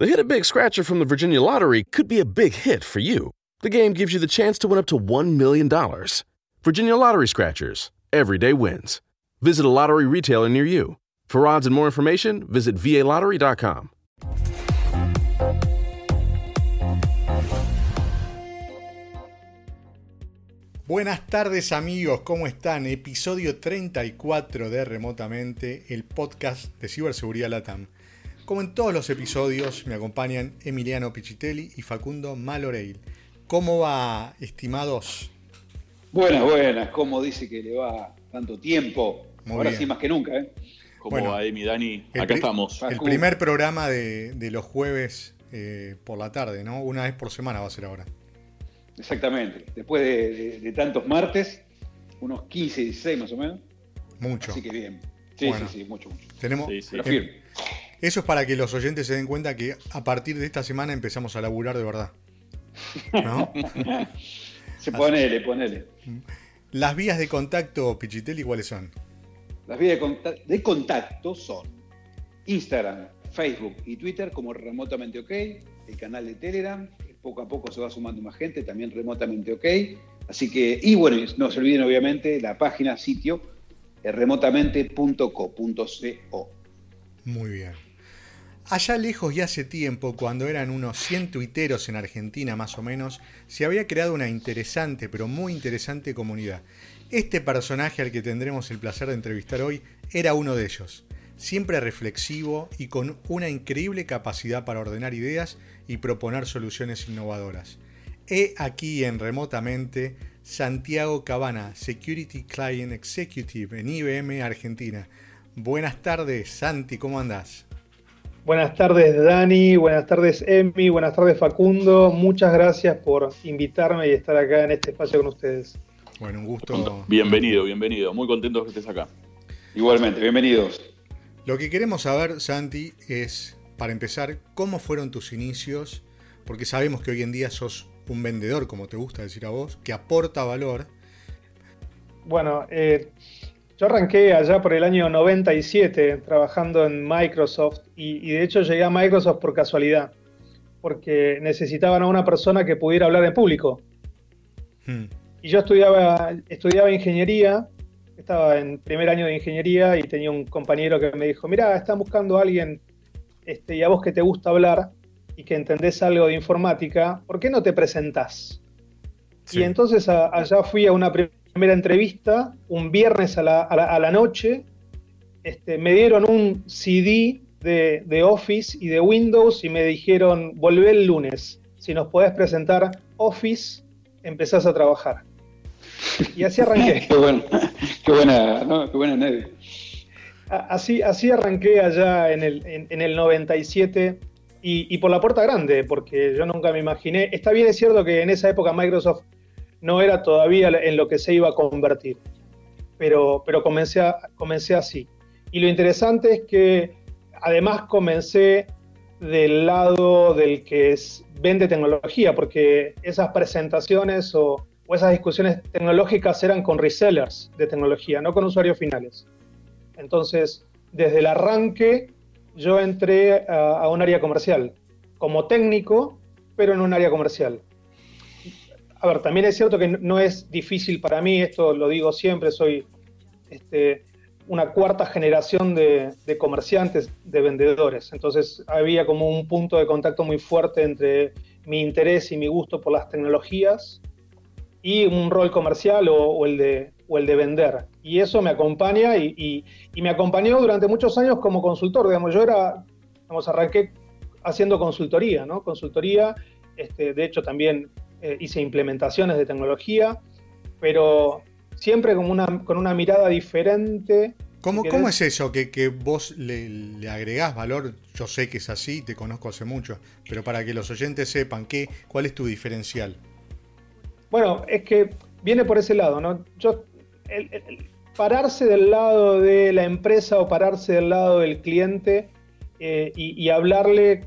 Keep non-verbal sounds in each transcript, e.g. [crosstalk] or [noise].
The Hit a Big Scratcher from the Virginia Lottery could be a big hit for you. The game gives you the chance to win up to $1 million. Virginia Lottery Scratchers. Everyday wins. Visit a lottery retailer near you. For odds and more information, visit VALottery.com. Buenas tardes amigos, ¿cómo están? Episodio 34 de Remotamente, el podcast de Ciberseguridad Latam. Como en todos los episodios, me acompañan Emiliano Pichitelli y Facundo Maloreil. ¿Cómo va, estimados? Buenas, buenas. ¿Cómo dice que le va tanto tiempo? Ahora sí más que nunca, ¿eh? ¿Cómo va, Emi, Dani? Acá estamos. El primer programa de, los jueves eh, por la tarde, ¿no? Una vez por semana va a ser ahora. Exactamente. Después de, tantos martes, unos 15, 16 más o menos. Mucho. Así que bien. Sí, sí, sí, mucho, mucho. Tenemos, eso es para que los oyentes se den cuenta que a partir de esta semana empezamos a laburar de verdad. ¿No? [laughs] se ponele, ponele. Las vías de contacto, Pichitelli, ¿cuáles son? Las vías de contacto, son Instagram, Facebook y Twitter como remotamente ok, el canal de Telegram, poco a poco se va sumando más gente, también remotamente ok. Así que, y bueno, no se olviden obviamente la página, sitio, eh, remotamente.co.co. Muy bien. Allá lejos y hace tiempo, cuando eran unos 100 tuiteros en Argentina más o menos, se había creado una interesante, pero muy interesante comunidad. Este personaje al que tendremos el placer de entrevistar hoy era uno de ellos, siempre reflexivo y con una increíble capacidad para ordenar ideas y proponer soluciones innovadoras. He aquí en remotamente Santiago Cabana, Security Client Executive en IBM Argentina. Buenas tardes, Santi, ¿cómo andás? Buenas tardes Dani, buenas tardes Emi, buenas tardes Facundo. Muchas gracias por invitarme y estar acá en este espacio con ustedes. Bueno, un gusto. Bienvenido, bienvenido. Muy contentos que estés acá. Igualmente, bienvenidos. Lo que queremos saber, Santi, es, para empezar, cómo fueron tus inicios, porque sabemos que hoy en día sos un vendedor, como te gusta decir a vos, que aporta valor. Bueno, eh, yo arranqué allá por el año 97 trabajando en Microsoft y, de hecho llegué a Microsoft por casualidad, porque necesitaban a una persona que pudiera hablar en público. Hmm. Y yo estudiaba, estudiaba ingeniería, estaba en primer año de ingeniería y tenía un compañero que me dijo, mira, están buscando a alguien este, y a vos que te gusta hablar y que entendés algo de informática, ¿por qué no te presentás? Y entonces allá fui a una primera entrevista, un viernes a la, noche, este, me dieron un CD de, Office y de Windows y me dijeron, volvé el lunes, si nos podés presentar Office, empezás a trabajar. Y así arranqué. [laughs] qué, buena, qué buena Así, así arranqué allá en el, en, el 97 y, y, por la puerta grande, porque yo nunca me imaginé. Está bien, es cierto que en esa época Microsoft no era todavía en lo que se iba a convertir. Pero, pero comencé, comencé así. Y lo interesante es que además comencé del lado del que es, vende tecnología, porque esas presentaciones o, esas discusiones tecnológicas eran con resellers de tecnología, no con usuarios finales. Entonces, desde el arranque, yo entré a un área comercial, como técnico, pero en un área comercial a ver, también es cierto que no es difícil para mí, esto lo digo siempre, soy este, una cuarta generación de, comerciantes, de vendedores. Entonces había como un punto de contacto muy fuerte entre mi interés y mi gusto por las tecnologías y un rol comercial o, el, de, el de vender. Y eso me acompaña y, me acompañó durante muchos años como consultor. Digamos, yo era, digamos, arranqué haciendo consultoría, ¿no? Consultoría, este, de hecho también eh, hice implementaciones de tecnología, pero siempre con una, con una mirada diferente. ¿Cómo, ¿Cómo es eso? Que, que vos le, le, agregás valor, yo sé que es así, te conozco hace mucho, pero para que los oyentes sepan, ¿qué, ¿cuál es tu diferencial? Bueno, es que viene por ese lado, ¿no? Yo, pararse del lado de la empresa o pararse del lado del cliente eh, y, y, hablarle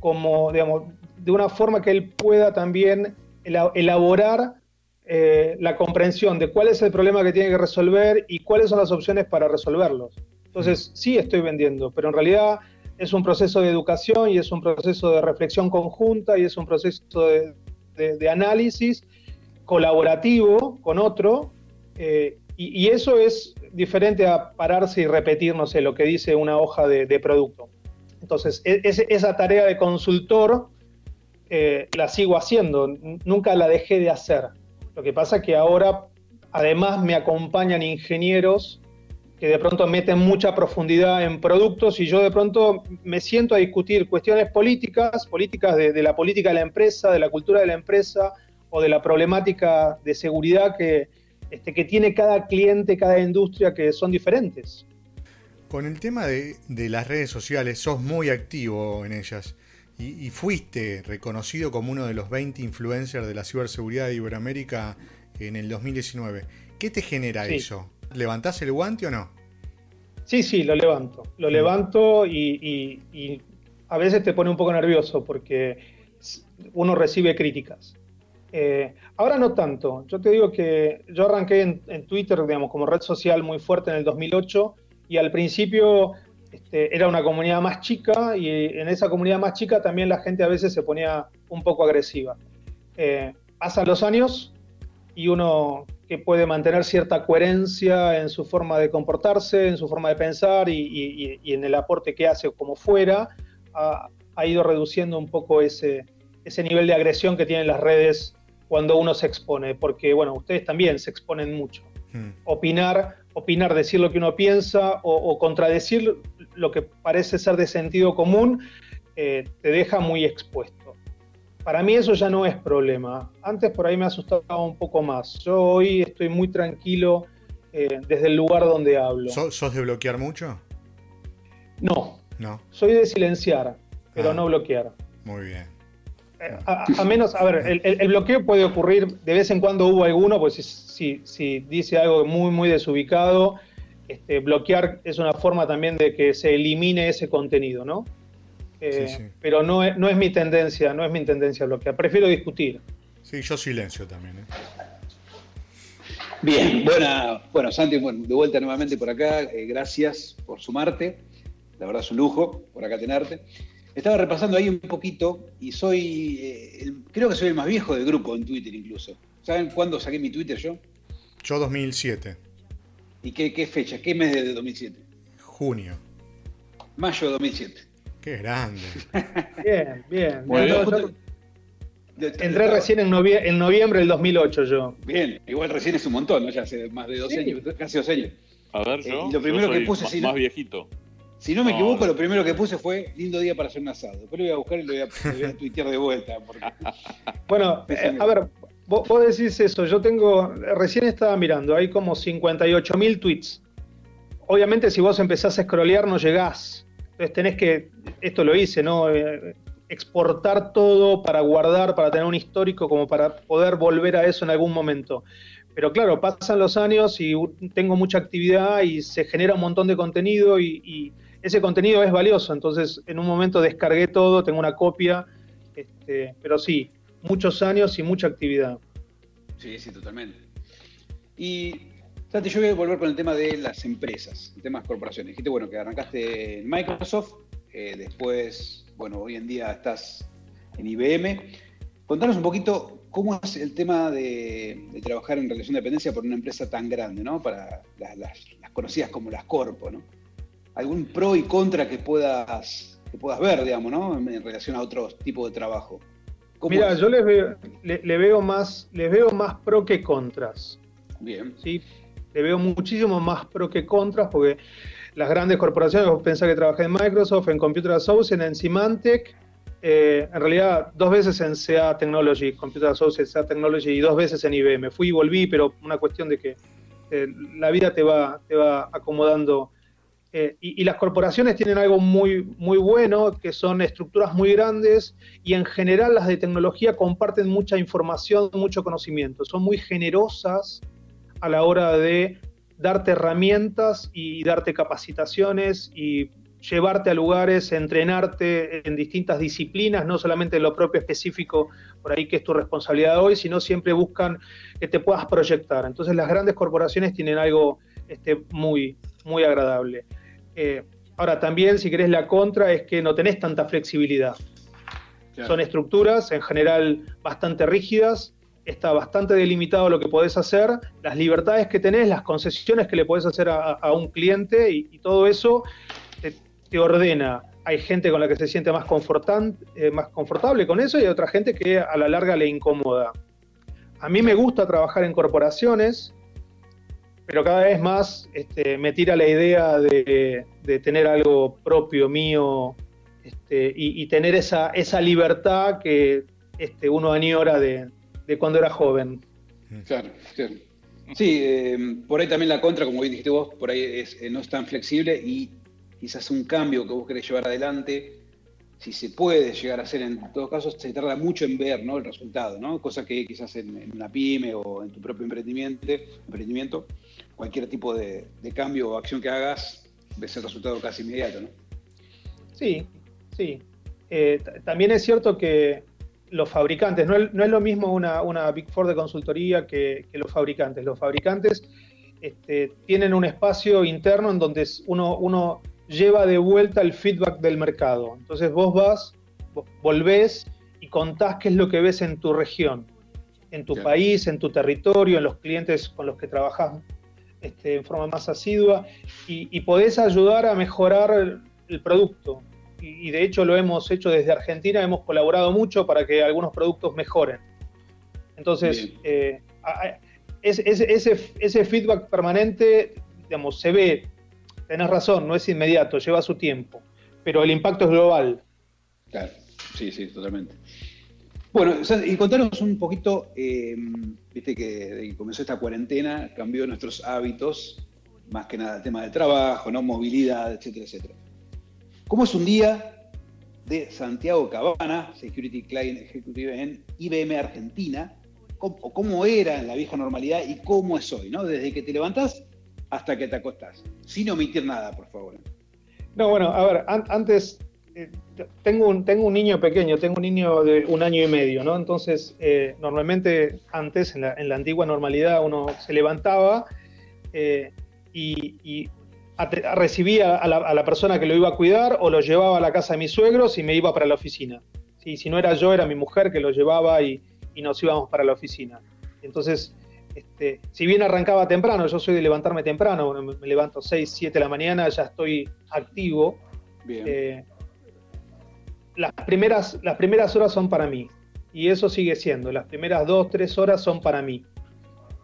como, digamos, de una forma que él pueda también elaborar eh, la comprensión de cuál es el problema que tiene que resolver y cuáles son las opciones para resolverlos. Entonces, sí estoy vendiendo, pero en realidad es un proceso de educación y es un proceso de reflexión conjunta y es un proceso de, análisis colaborativo con otro. Eh, y, eso es diferente a pararse y repetir, no sé, lo que dice una hoja de, producto. Entonces, e, esa tarea de consultor eh, la sigo haciendo, nunca la dejé de hacer. Lo que pasa es que ahora, además, me acompañan ingenieros que de pronto meten mucha profundidad en productos y yo de pronto me siento a discutir cuestiones políticas, políticas de, la política de la empresa, de la cultura de la empresa o de la problemática de seguridad que, este, que tiene cada cliente, cada industria, que son diferentes. Con el tema de, las redes sociales, sos muy activo en ellas y, fuiste reconocido como uno de los 20 influencers de la ciberseguridad de Iberoamérica en el 2019. ¿Qué te genera eso? ¿Levantás el guante o no? Sí, sí, lo levanto. Lo mm. levanto y, a veces te pone un poco nervioso porque uno recibe críticas. Eh, ahora no tanto. Yo te digo que yo arranqué en, Twitter, digamos, como red social muy fuerte en el 2008 y al principio este, era una comunidad más chica y en esa comunidad más chica también la gente a veces se ponía un poco agresiva. Eh, pasan los años y uno que puede mantener cierta coherencia en su forma de comportarse, en su forma de pensar y, en el aporte que hace como fuera, ha, ido reduciendo un poco ese, ese nivel de agresión que tienen las redes cuando uno se expone, porque bueno, ustedes también se exponen mucho. Hmm. Opinar, opinar, decir lo que uno piensa o, contradecir lo que parece ser de sentido común, eh, te deja muy expuesto. Para mí eso ya no es problema. Antes por ahí me asustaba un poco más. Yo hoy estoy muy tranquilo eh, desde el lugar donde hablo. ¿Sos de bloquear mucho? No. No. Soy de silenciar, pero ah. no bloquear. Muy bien. Eh, a, menos, a ver, el, bloqueo puede ocurrir, de vez en cuando hubo alguno, pues si, si, dice algo muy, muy desubicado, este, bloquear es una forma también de que se elimine ese contenido, ¿no? Eh, pero no es, no es mi tendencia, no es mi tendencia bloquear. Prefiero discutir. Sí, yo silencio también. ¿eh? Bien, buena, bueno, Santi, de vuelta nuevamente por acá. Eh, gracias por sumarte. La verdad es un lujo por acá tenerte. Estaba repasando ahí un poquito y soy, creo que soy el más viejo del grupo en Twitter incluso. ¿Saben cuándo saqué mi Twitter yo? Yo 2007. ¿Y qué, qué fecha? ¿Qué mes de 2007? Junio. Mayo de 2007. Qué grande. [laughs] Bien, bien. entré recién en, noviembre del 2008 yo. Bien, igual recién es un montón, ¿no? Ya hace más de dos años, casi dos años. A ver, yo. Eh, lo primero que puse. Más, más viejito. Si no me equivoco, lo primero que puse fue lindo día para hacer un asado. Después lo voy a buscar y lo voy a, [laughs] tuitear de vuelta. Bueno, [laughs] eh, a ver, vos, decís eso. Yo tengo, recién estaba mirando, hay como 58 mil tweets. Obviamente, si vos empezás a scrollear, no llegás. Entonces tenés que, esto lo hice, ¿no? Eh, exportar todo para guardar, para tener un histórico, como para poder volver a eso en algún momento. Pero claro, pasan los años y tengo mucha actividad y se genera un montón de contenido y, ese contenido es valioso. Entonces, en un momento descargué todo, tengo una copia, este, pero sí, muchos años y mucha actividad. Sí, sí, totalmente. Y Santi, yo voy a volver con el tema de las empresas, el tema de las corporaciones. Dijiste, bueno, que arrancaste en Microsoft, eh, después, bueno, hoy en día estás en IBM. Contanos un poquito cómo es el tema de, trabajar en relación de dependencia por una empresa tan grande, ¿no? Para las, conocidas como las corpo, ¿no? ¿Algún pro y contra que puedas, que puedas ver, digamos, ¿no? En, relación a otros tipos de trabajo. Mira, yo les veo, le, veo más, les veo más pro que contras. Bien. ¿sí? le veo muchísimo más pro que contras, porque las grandes corporaciones, vos pensás que trabajé en Microsoft, en Computer Associates, en Symantec, eh, en realidad dos veces en CA Technology, Computer Associates, CA Technology, y dos veces en IBM. Fui y volví, pero una cuestión de que eh, la vida te va, te va acomodando. Eh, y, las corporaciones tienen algo muy, muy bueno, que son estructuras muy grandes y en general las de tecnología comparten mucha información, mucho conocimiento. Son muy generosas a la hora de darte herramientas y darte capacitaciones y llevarte a lugares, entrenarte en distintas disciplinas, no solamente en lo propio específico por ahí que es tu responsabilidad hoy, sino siempre buscan que te puedas proyectar. Entonces las grandes corporaciones tienen algo este, muy, muy agradable. Eh, ahora también, si querés, la contra es que no tenés tanta flexibilidad. Son estructuras en general bastante rígidas, está bastante delimitado lo que podés hacer, las libertades que tenés, las concesiones que le podés hacer a, un cliente y, todo eso te, ordena. Hay gente con la que se siente más, eh, más confortable con eso y hay otra gente que a la larga le incomoda. A mí me gusta trabajar en corporaciones, pero cada vez más este, me tira la idea de, tener algo propio mío este, y, tener esa, esa libertad que este, uno añora de, cuando era joven. Claro, claro. Sí, eh, por ahí también la contra, como dijiste vos, por ahí es, eh, no es tan flexible y quizás un cambio que vos querés llevar adelante si se puede llegar a hacer, en todos casos se tarda mucho en ver ¿no? el resultado, ¿no? cosa que quizás en, una pyme o en tu propio emprendimiento, emprendimiento cualquier tipo de, cambio o acción que hagas, ves el resultado casi inmediato. ¿no? Sí, sí. Eh, también es cierto que los fabricantes, no es, lo mismo una, Big Four de consultoría que, los fabricantes. Los fabricantes este, tienen un espacio interno en donde uno, uno lleva de vuelta el feedback del mercado. Entonces vos vas, volvés y contás qué es lo que ves en tu región, en tu país, en tu territorio, en los clientes con los que trabajás este, en forma más asidua y, podés ayudar a mejorar el, producto. Y, de hecho lo hemos hecho desde Argentina, hemos colaborado mucho para que algunos productos mejoren. Entonces, eh, ese, ese feedback permanente, digamos, se ve tenés razón, no es inmediato, lleva su tiempo, pero el impacto es global. Claro, sí, sí, totalmente. Bueno, y contanos un poquito, eh, viste que desde que comenzó esta cuarentena cambió nuestros hábitos, más que nada el tema del trabajo, ¿no? movilidad, etcétera, etcétera. ¿Cómo es un día de Santiago Cabana, Security Client Executive en IBM Argentina? ¿Cómo, ¿Cómo, era en la vieja normalidad y cómo es hoy? ¿no? Desde que te levantás hasta que te acostás, sin omitir nada, por favor. No, bueno, a ver, antes eh, tengo, un, tengo un niño pequeño, tengo un niño de un año y medio, ¿no? Entonces, eh, normalmente antes, en la, antigua normalidad, uno se levantaba eh, y, recibía a la, persona que lo iba a cuidar o lo llevaba a la casa de mis suegros y me iba para la oficina. Si no era yo, era mi mujer que lo llevaba y, y nos íbamos para la oficina. Entonces, este, si bien arrancaba temprano, yo soy de levantarme temprano, me, levanto 6, 7 de la mañana, ya estoy activo. Eh, las, primeras, las primeras horas son para mí, y eso sigue siendo. Las primeras 2, 3 horas son para mí.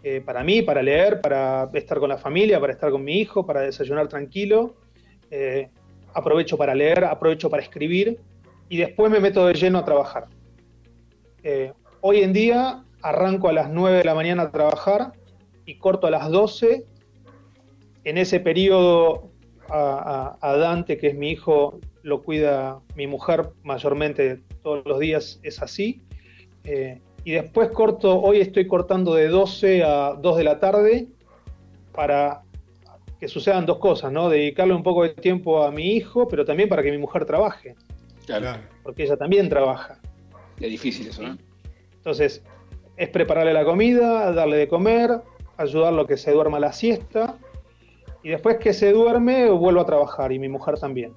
Eh, para mí, para leer, para estar con la familia, para estar con mi hijo, para desayunar tranquilo. Eh, aprovecho para leer, aprovecho para escribir y después me meto de lleno a trabajar. hoy en día arranco a las 9 de la mañana a trabajar y corto a las 12. En ese periodo a, Dante, que es mi hijo, lo cuida mi mujer mayormente todos los días, es así. Eh, y después corto, hoy estoy cortando de 12 a 2 de la tarde para que sucedan dos cosas, ¿no? Dedicarle un poco de tiempo a mi hijo, pero también para que mi mujer trabaje. Claro. Porque ella también trabaja. Es difícil eso, ¿no? Entonces, es prepararle la comida, darle de comer, ayudarlo a que se duerma la siesta y después que se duerme vuelvo a trabajar y mi mujer también.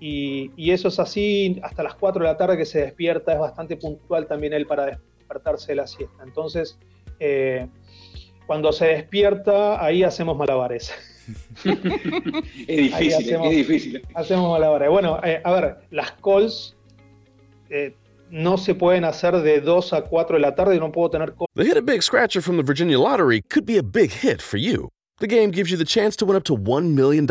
Y, eso es así hasta las 4 de la tarde que se despierta, es bastante puntual también él para despertarse de la siesta. Entonces, eh, cuando se despierta, ahí hacemos malabares. [laughs] es difícil, es difícil. Hacemos malabares. Bueno, eh, a ver, las calls eh, no se pueden hacer de 2 a 4 de la tarde y no puedo tener... The Hit a Big Scratcher from the Virginia Lottery could be a big hit for you. The game gives you the chance to win up to $1 million.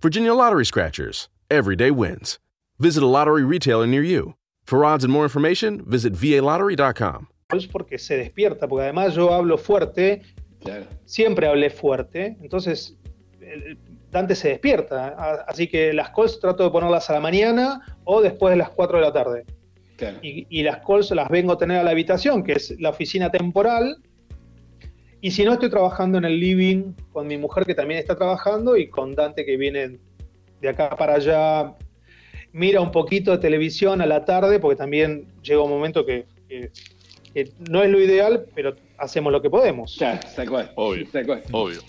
Virginia Lottery Scratchers. Everyday wins. Visit a lottery retailer near you. For odds and more information, visit VALottery.com. Es porque se despierta, porque además yo hablo fuerte, claro. siempre hablé fuerte, entonces Dante se despierta. Así que las calls trato de ponerlas a la mañana o después de las 4 de la tarde. Y, las calls las vengo a tener a la habitación, que es la oficina temporal. Y si no, estoy trabajando en el living con mi mujer que también está trabajando y con Dante que viene de acá para allá. Mira un poquito de televisión a la tarde, porque también llega un momento que, no es lo ideal, pero hacemos lo que podemos. Claro, tal cual. Obvio. Tal cual. Obvio.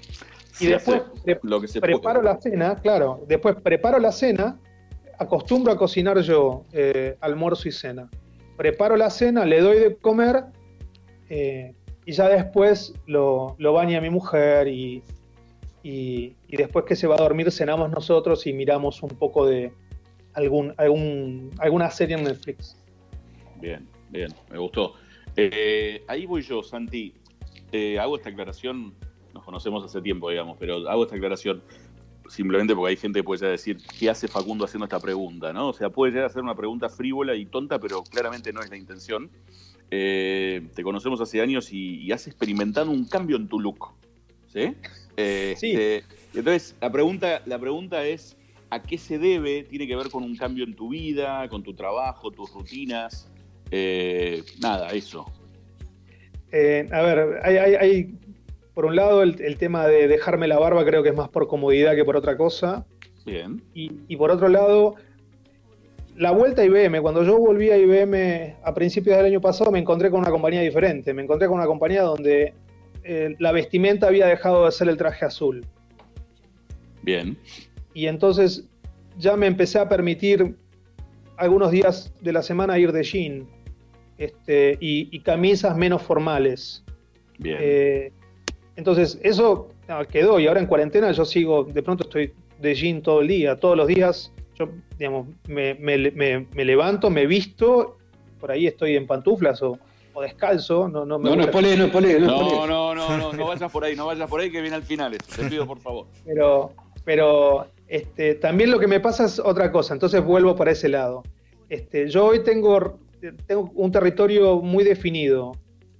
y después lo que se preparo la cena, claro, después preparo la cena, acostumbro a cocinar yo eh, almuerzo y cena. Preparo la cena, le doy de comer eh, y ya después lo, lo baña mi mujer y, y, después que se va a dormir cenamos nosotros y miramos un poco de algún, algún alguna serie en Netflix. Bien, bien, me gustó. Eh, ahí voy yo, Santi. hago esta aclaración, nos conocemos hace tiempo, digamos, pero hago esta aclaración simplemente porque hay gente que puede decir, ¿qué hace Facundo haciendo esta pregunta? ¿no? O sea, puede llegar a ser una pregunta frívola y tonta, pero claramente no es la intención. Eh, te conocemos hace años y, has experimentado un cambio en tu look. ¿Sí? Eh, sí. Este, entonces, la pregunta, la pregunta es, ¿a qué se debe? ¿Tiene que ver con un cambio en tu vida, con tu trabajo, tus rutinas? Eh, nada, eso. a ver, hay, por un lado el, tema de dejarme la barba creo que es más por comodidad que por otra cosa. Bien. y por otro lado, la vuelta a IBM, cuando yo volví a IBM a principios del año pasado, me encontré con una compañía diferente. Me encontré con una compañía donde eh, la vestimenta había dejado de ser el traje azul. Bien. Y entonces ya me empecé a permitir algunos días de la semana ir de jean este, y, camisas menos formales. Bien. Eh, entonces, eso quedó y ahora en cuarentena yo sigo, de pronto estoy de jean todo el día, todos los días yo, digamos, me, levanto, me visto, por ahí estoy en pantuflas o, descalzo. No, no, me no, no, pole, no, pole, no, no, no, no, no, no vayas por ahí, no vayas por ahí que viene al final te pido por favor. Pero, pero este, también lo que me pasa es otra cosa, entonces vuelvo para ese lado. Este, yo hoy tengo, tengo un territorio muy definido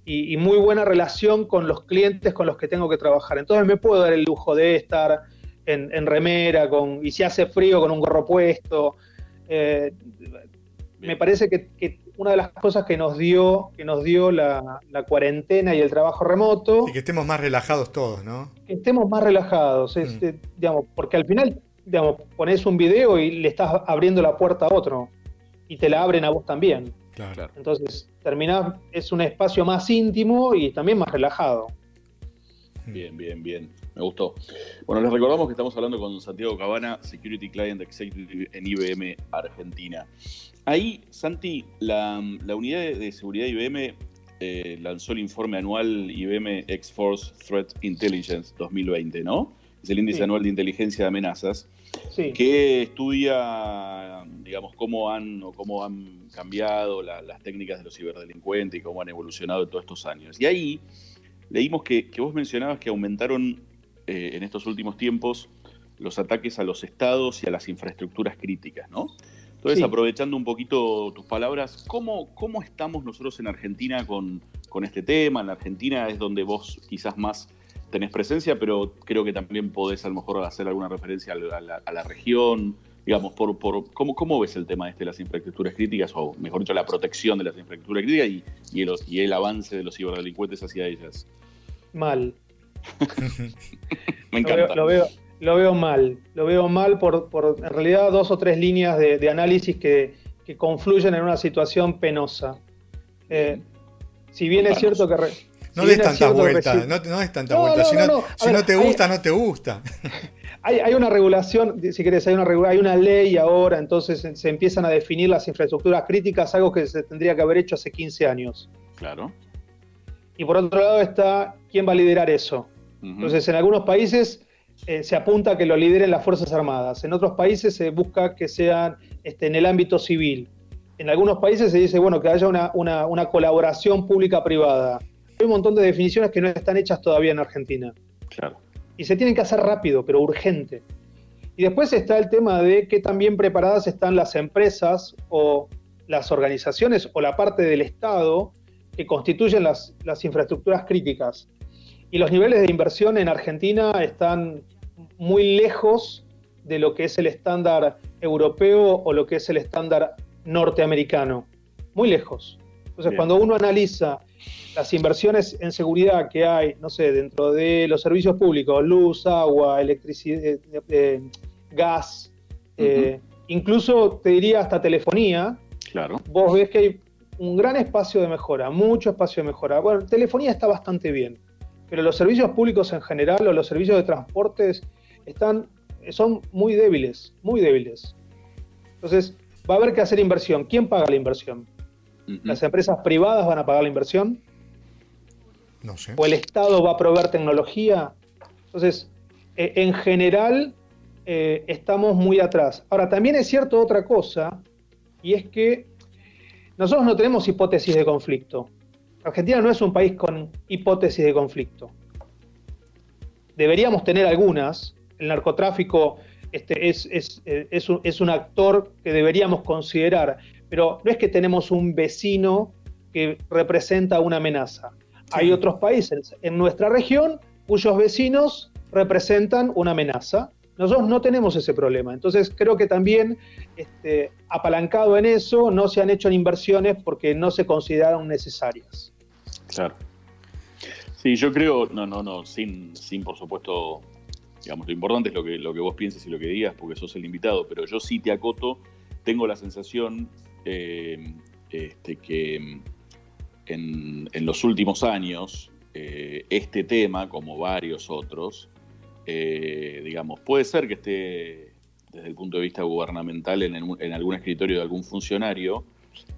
y, y, muy buena relación con los clientes con los que tengo que trabajar. Entonces me puedo dar el lujo de estar en, remera, con, y si hace frío con un gorro puesto. Eh, me parece que, una de las cosas que nos dio, que nos dio la, cuarentena y el trabajo remoto. Y que estemos más relajados todos, ¿no? Que estemos más relajados. Mm. Eh, digamos, porque al final, digamos, pones un video y le estás abriendo la puerta a otro. Y te la abren a vos también. Claro. Entonces, terminás, es un espacio más íntimo y también más relajado. Bien, bien, bien. Me gustó. Bueno, les recordamos que estamos hablando con Santiago Cabana, Security Client Executive en IBM Argentina. Ahí, Santi, la, unidad de, seguridad IBM eh, lanzó el informe anual IBM X-Force Threat Intelligence 2020, ¿no? Es el índice anual de inteligencia de amenazas, sí. que estudia, digamos, cómo han, o cómo han cambiado las técnicas de los ciberdelincuentes y cómo han evolucionado en todos estos años. Y ahí leímos que, que vos mencionabas que aumentaron eh, en estos últimos tiempos los ataques a los estados y a las infraestructuras críticas, ¿no? Entonces, aprovechando un poquito tus palabras, ¿cómo, cómo estamos nosotros en Argentina con, con, este tema? En Argentina es donde vos quizás más tenés presencia, pero creo que también podés a lo mejor hacer alguna referencia a la, región. Digamos, por, por, ¿cómo, ¿cómo ves el tema este de las infraestructuras críticas, o mejor dicho, la protección de las infraestructuras críticas y, y, el, y el avance de los ciberdelincuentes hacia ellas? Mal, [laughs] Me encanta. Lo veo, lo veo, mal. Lo veo mal por, en realidad dos o tres líneas de, análisis que, confluyen en una situación penosa. Eh, si bien es cierto que... no des tanta vuelta, no, des tanta vuelta. Si, no, te gusta, no te gusta. [laughs] Hay, una regulación, si querés, hay una, hay una ley ahora, entonces se empiezan a definir las infraestructuras críticas, algo que se tendría que haber hecho hace 15 años. Claro. Y por otro lado está, ¿quién va a liderar eso? Entonces, en algunos países eh, se apunta a que lo lideren las Fuerzas Armadas, en otros países se busca que sean este, en el ámbito civil. En algunos países se dice, bueno, que haya una, colaboración pública-privada. Hay un montón de definiciones que no están hechas todavía en Argentina. Claro. Y se tienen que hacer rápido, pero urgente. Y después está el tema de qué tan bien preparadas están las empresas o las organizaciones o la parte del Estado que constituyen las, las infraestructuras críticas. Y los niveles de inversión en Argentina están muy lejos de lo que es el estándar europeo o lo que es el estándar norteamericano. Muy lejos. Entonces, cuando uno analiza las inversiones en seguridad que hay, no sé, dentro de los servicios públicos, luz, agua, electricidad, eh, eh, gas, eh, incluso te diría hasta telefonía, claro. vos ves que hay un gran espacio de mejora, mucho espacio de mejora. Bueno, telefonía está bastante bien pero los servicios públicos en general o los servicios de transportes están, son muy débiles, muy débiles. Entonces, va a haber que hacer inversión. ¿Quién paga la inversión? ¿Las empresas privadas van a pagar la inversión? No sé. ¿O el Estado va a proveer tecnología? Entonces, e, en general, eh, estamos muy atrás. Ahora, también es cierto otra cosa, y es que nosotros no tenemos hipótesis de conflicto. Argentina no es un país con hipótesis de conflicto. Deberíamos tener algunas. El narcotráfico este, es, es, un, es, un, actor que deberíamos considerar, pero no es que tenemos un vecino que representa una amenaza. Hay otros países en nuestra región cuyos vecinos representan una amenaza. Nosotros no tenemos ese problema. Entonces creo que también este, apalancado en eso no se han hecho inversiones porque no se consideraron necesarias. Claro. Sí, yo creo, no, no, no, sin, sin por supuesto, digamos, lo importante es lo que, lo que vos pienses y lo que digas, porque sos el invitado, pero yo sí te acoto, tengo la sensación eh, este, que en, los últimos años eh, este tema, como varios otros, eh, digamos, puede ser que esté desde el punto de vista gubernamental en, en, algún escritorio de algún funcionario,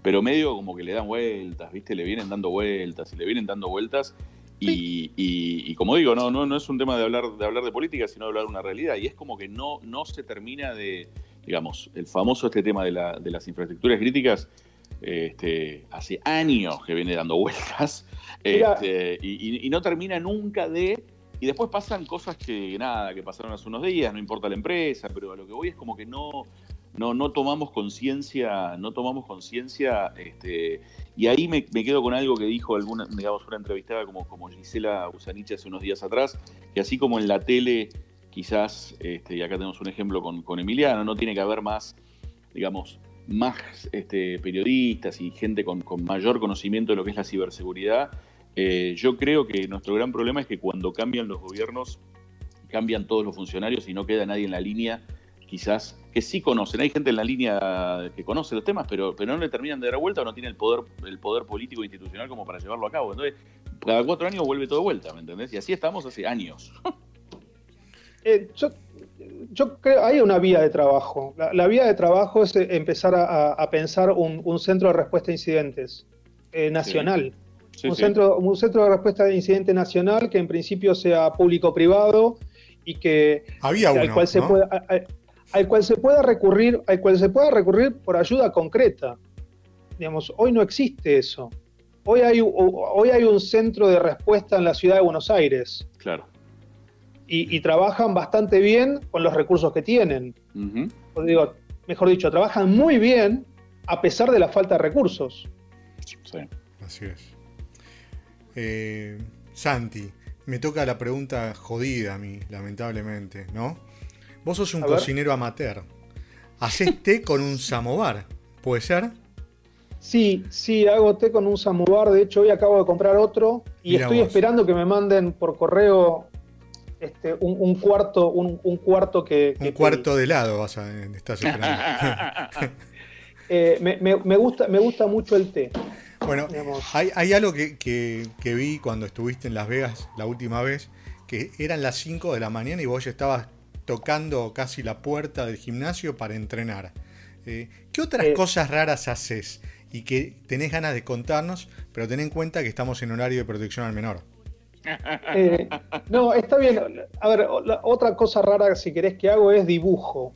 pero medio como que le dan vueltas, ¿viste? Le vienen dando vueltas y le vienen dando vueltas. Y, como digo, no, no, no es un tema de hablar, de hablar de política, sino de hablar de una realidad. Y es como que no, no se termina de, digamos, el famoso este tema de, la, de las infraestructuras críticas, este, hace años que viene dando vueltas [laughs] este, y, no termina nunca de... Y después pasan cosas que nada, que pasaron hace unos días, no importa la empresa, pero a lo que voy es como que no, no, no tomamos conciencia, no tomamos conciencia, este, y ahí me, quedo con algo que dijo alguna, digamos, una entrevistada como, como Gisela Usanich hace unos días atrás, que así como en la tele, quizás, este, y acá tenemos un ejemplo con, Emiliano, no tiene que haber más, digamos, más este, periodistas y gente con, mayor conocimiento de lo que es la ciberseguridad, eh, yo creo que nuestro gran problema es que cuando cambian los gobiernos, cambian todos los funcionarios y no queda nadie en la línea, quizás, que sí conocen. Hay gente en la línea que conoce los temas, pero, pero no le terminan de dar vuelta o no tiene el poder, el poder político institucional como para llevarlo a cabo. Entonces, cada cuatro años vuelve todo de vuelta, ¿me entendés? Y así estamos hace años. Eh, yo creo hay una vía de trabajo. La, vía de trabajo es eh, empezar a, pensar un, centro de respuesta a incidentes eh, nacional. un, Centro, un centro de respuesta a incidentes nacional que en principio sea público-privado y que Había al, cual se pueda, al, cual se pueda recurrir, al cual se pueda recurrir por ayuda concreta. Digamos, hoy no existe eso. Hoy hay, hoy hay un centro de respuesta en la ciudad de Buenos Aires. Claro y, trabajan bastante bien con los recursos que tienen. digo, mejor dicho, trabajan muy bien a pesar de la falta de recursos. Sí. Así es. Eh, Santi, me toca la pregunta jodida a mí, lamentablemente, ¿no? Vos sos un cocinero amateur. Hacés té con un samovar, ¿puede ser? Sí, sí, hago té con un samovar. De hecho, hoy acabo de comprar otro y estoy esperando que me manden por correo este, un, cuarto, un, cuarto que, Un cuarto de helado vas a estás esperando. [laughs] Eh, me, gusta, me gusta mucho el té. Bueno, hay, algo que, vi cuando estuviste en Las Vegas la última vez, que eran las 5 de la mañana y vos ya estabas tocando casi la puerta del gimnasio para entrenar. Eh, ¿Qué otras eh, cosas raras haces y que tenés ganas de contarnos, pero ten en cuenta que estamos en horario de protección al menor? Eh, no, está bien. A ver, otra cosa rara, si querés que hago, es dibujo.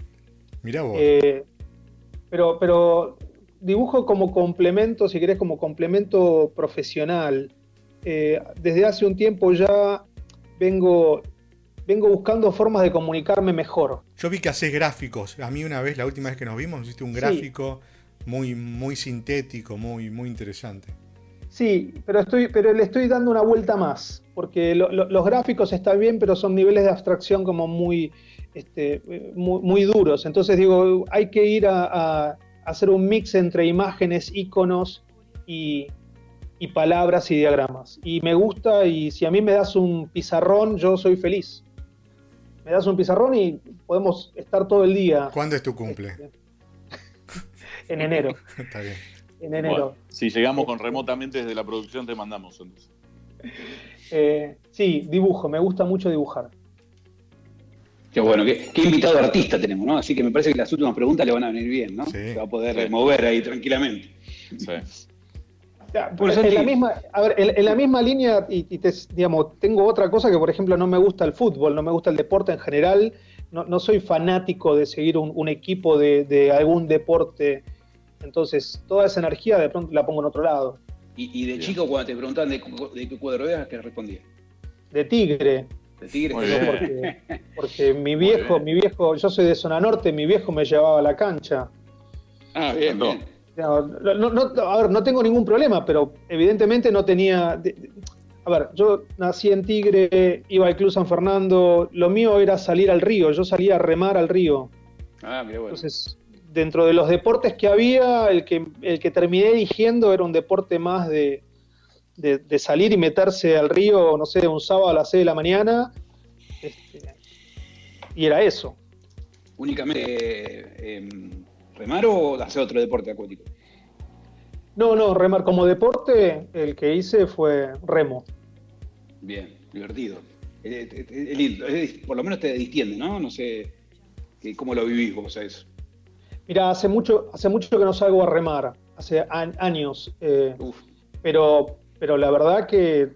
Mirá vos. Eh, pero, pero dibujo como complemento, si querés, como complemento profesional. Eh, desde hace un tiempo ya vengo, vengo buscando formas de comunicarme mejor. Yo vi que haces gráficos. A mí una vez, la última vez que nos vimos, hiciste un gráfico muy, muy sintético, muy, muy interesante. Sí, pero, estoy, pero le estoy dando una vuelta más, porque los gráficos están bien, pero son niveles de abstracción como muy, este, muy, duros. Entonces digo, hay que ir a, hacer un mix entre imágenes, iconos y, palabras y diagramas. Y me gusta, y si a mí me das un pizarrón, yo soy feliz. Me das un pizarrón y podemos estar todo el día. ¿Cuándo es tu cumple? Este, en enero. [laughs] Está bien en enero. si llegamos con remotamente desde la producción, te mandamos. Eh, sí, dibujo, me gusta mucho dibujar. Qué bueno, qué, invitado artista tenemos, ¿no? Así que me parece que las últimas preguntas le van a venir bien, ¿no? Se va a poder mover ahí tranquilamente. Sí. en, la misma, a ver, en, la misma línea, y, digamos, tengo otra cosa que, por ejemplo, no me gusta el fútbol, no me gusta el deporte en general, no, soy fanático de seguir un, equipo de, algún deporte, entonces toda esa energía de pronto la pongo en otro lado. ¿Y, de chico cuando te preguntaban de, qué cuadro eras, qué respondías? De tigre. De tigre. Porque, [laughs] porque, mi viejo, mi viejo, yo soy de zona norte, mi viejo me llevaba a la cancha. Ah, bien, bien. No, no, a ver, no tengo ningún problema, pero evidentemente no tenía. A ver, yo nací en Tigre, iba al Club San Fernando, lo mío era salir al río, yo salía a remar al río. Ah, mira, bueno. Entonces, dentro de los deportes que había, el que, el que terminé eligiendo era un deporte más de, de, salir y meterse al río, no sé, un sábado a las 6 de la mañana. Este, y era eso. ¿Únicamente eh, em, remar o hacer otro deporte acuático? No, no, remar como deporte, el que hice fue remo. Bien, divertido. Por lo menos te distiende, ¿no? No sé cómo lo vivís vos a eso. Mira, hace mucho, hace mucho que no salgo a remar, hace años. Eh, pero, pero la verdad que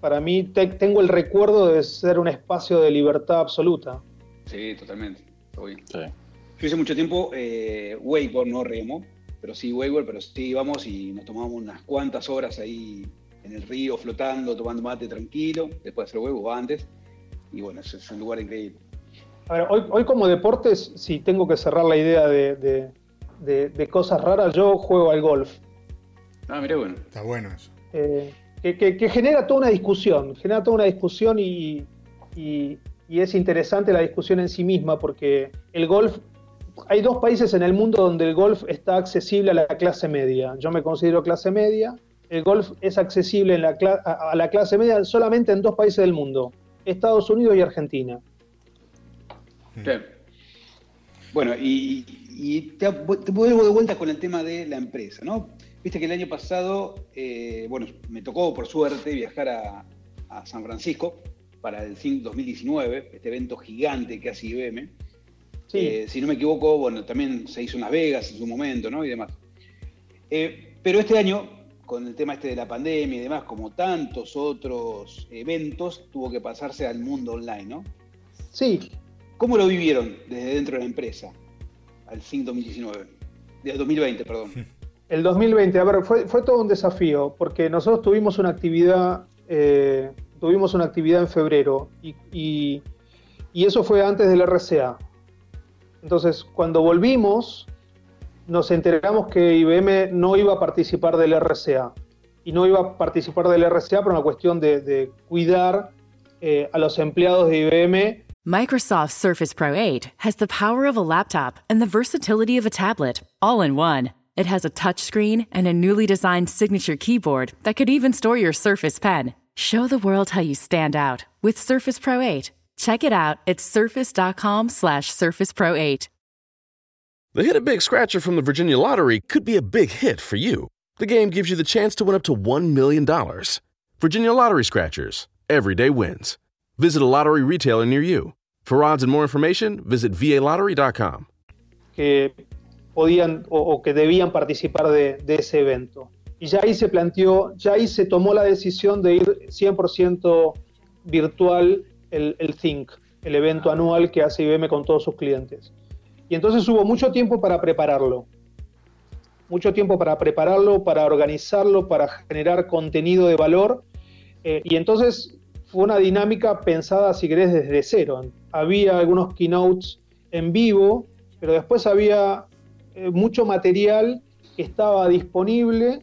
para mí tengo el recuerdo de ser un espacio de libertad absoluta. Sí, totalmente. Yo hice mucho tiempo eh, wakeboard, no remo, pero sí wakeboard, pero sí íbamos y nos tomábamos unas cuantas horas ahí en el río flotando, tomando mate tranquilo, después de hacer huevo antes. Y bueno, es un lugar increíble. A ver, hoy, como deportes, si tengo que cerrar la idea de, cosas raras, yo juego al golf. Ah, mira, bueno. Está bueno eso. Eh, que, genera toda una discusión, genera toda una discusión y, es interesante la discusión en sí misma porque el golf, hay dos países en el mundo donde el golf está accesible a la clase media. Yo me considero clase media. El golf es accesible a la clase media solamente en dos países del mundo, Estados Unidos y Argentina. Bueno, y, te, vuelvo de vuelta con el tema de la empresa, ¿no? Viste que el año pasado, eh, bueno, me tocó por suerte viajar a, San Francisco para el 2019, este evento gigante que hace IBM. Eh, si no me equivoco, bueno, también se hizo en Las Vegas en su momento, ¿no? Y demás. Eh, pero este año, con el tema este de la pandemia y demás, como tantos otros eventos, tuvo que pasarse al mundo online, ¿no? Sí, ¿Cómo lo vivieron desde dentro de la empresa al fin 2019? Desde 2020, perdón. El 2020, a ver, fue, todo un desafío, porque nosotros tuvimos una actividad, eh, tuvimos una actividad en febrero y, eso fue antes del RCA. Entonces, cuando volvimos, nos enteramos que IBM no iba a participar del RCA. Y no iba a participar del RCA por una cuestión de, cuidar eh, a los empleados de IBM Microsoft Surface Pro 8 has the power of a laptop and the versatility of a tablet, all in one. It has a touchscreen and a newly designed signature keyboard that could even store your Surface Pen. Show the world how you stand out with Surface Pro 8. Check it out at surface.com slash surface pro 8. The Hit a Big Scratcher from the Virginia Lottery could be a big hit for you. The game gives you the chance to win up to $1 million. Virginia Lottery Scratchers. Everyday wins. Visit a lottery retailer near you. For odds and more information, visit valottery.com. Que podían o, que debían participar de, ese evento. Y ya ahí se planteó, ya ahí se tomó la decisión de ir 100% virtual el, el Think, el evento anual que hace IBM con todos sus clientes. Y entonces hubo mucho tiempo para prepararlo. Mucho tiempo para prepararlo, para organizarlo, para generar contenido de valor. Eh, y entonces fue una dinámica pensada, si querés, desde cero. Había algunos keynotes en vivo, pero después había eh, mucho material que estaba disponible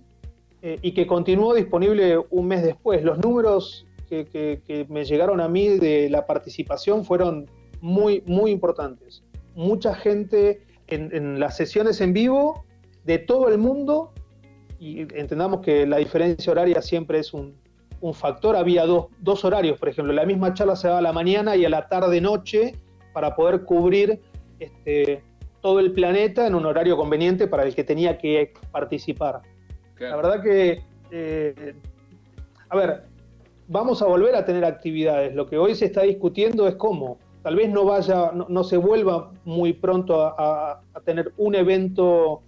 eh, y que continuó disponible un mes después. Los números que, me llegaron a mí de la participación fueron muy, muy importantes. Mucha gente en, en las sesiones en vivo de todo el mundo, y entendamos que la diferencia horaria siempre es un, un factor, había dos, dos, horarios, por ejemplo, la misma charla se daba a la mañana y a la tarde-noche para poder cubrir este, todo el planeta en un horario conveniente para el que tenía que participar. La verdad que, eh, a ver, vamos a volver a tener actividades. Lo que hoy se está discutiendo es cómo. Tal vez no vaya, no, se vuelva muy pronto a, tener un evento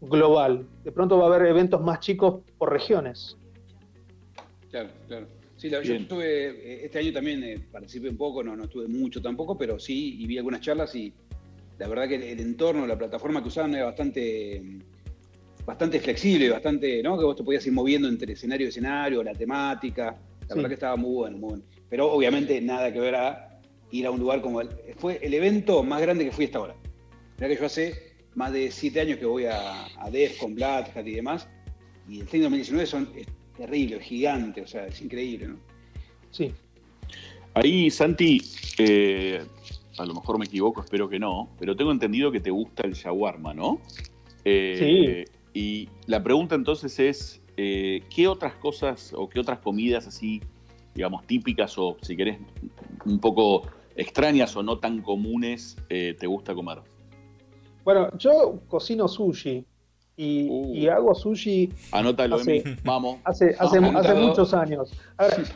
global. De pronto va a haber eventos más chicos por regiones. Claro, claro. Sí, yo estuve, eh, este año también eh, participé un poco, no, no estuve mucho tampoco, pero sí, y vi algunas charlas y la verdad que el entorno, la plataforma que usaban era bastante, bastante flexible, bastante, ¿no? Que vos te podías ir moviendo entre escenario y escenario, la temática. La verdad que estaba muy bueno, muy bueno. Pero obviamente nada que ver a ir a un lugar como el, fue el evento más grande que fui hasta ahora. Mira que yo hace más de siete años que voy a, a con Black Hat y demás, y el CIN 2019 son, terrible, es gigante, o sea, es increíble, ¿no? Sí. Ahí, Santi, eh, a lo mejor me equivoco, espero que no, pero tengo entendido que te gusta el shawarma, ¿no? Eh, sí. Y la pregunta entonces es, eh, ¿qué otras cosas o qué otras comidas así, digamos, típicas o si querés un poco extrañas o no tan comunes eh, te gusta comer? Bueno, yo cocino sushi y, uh. hago sushi. Anótalo, hace, vamos. Hace, hace, hace muchos años. A ver,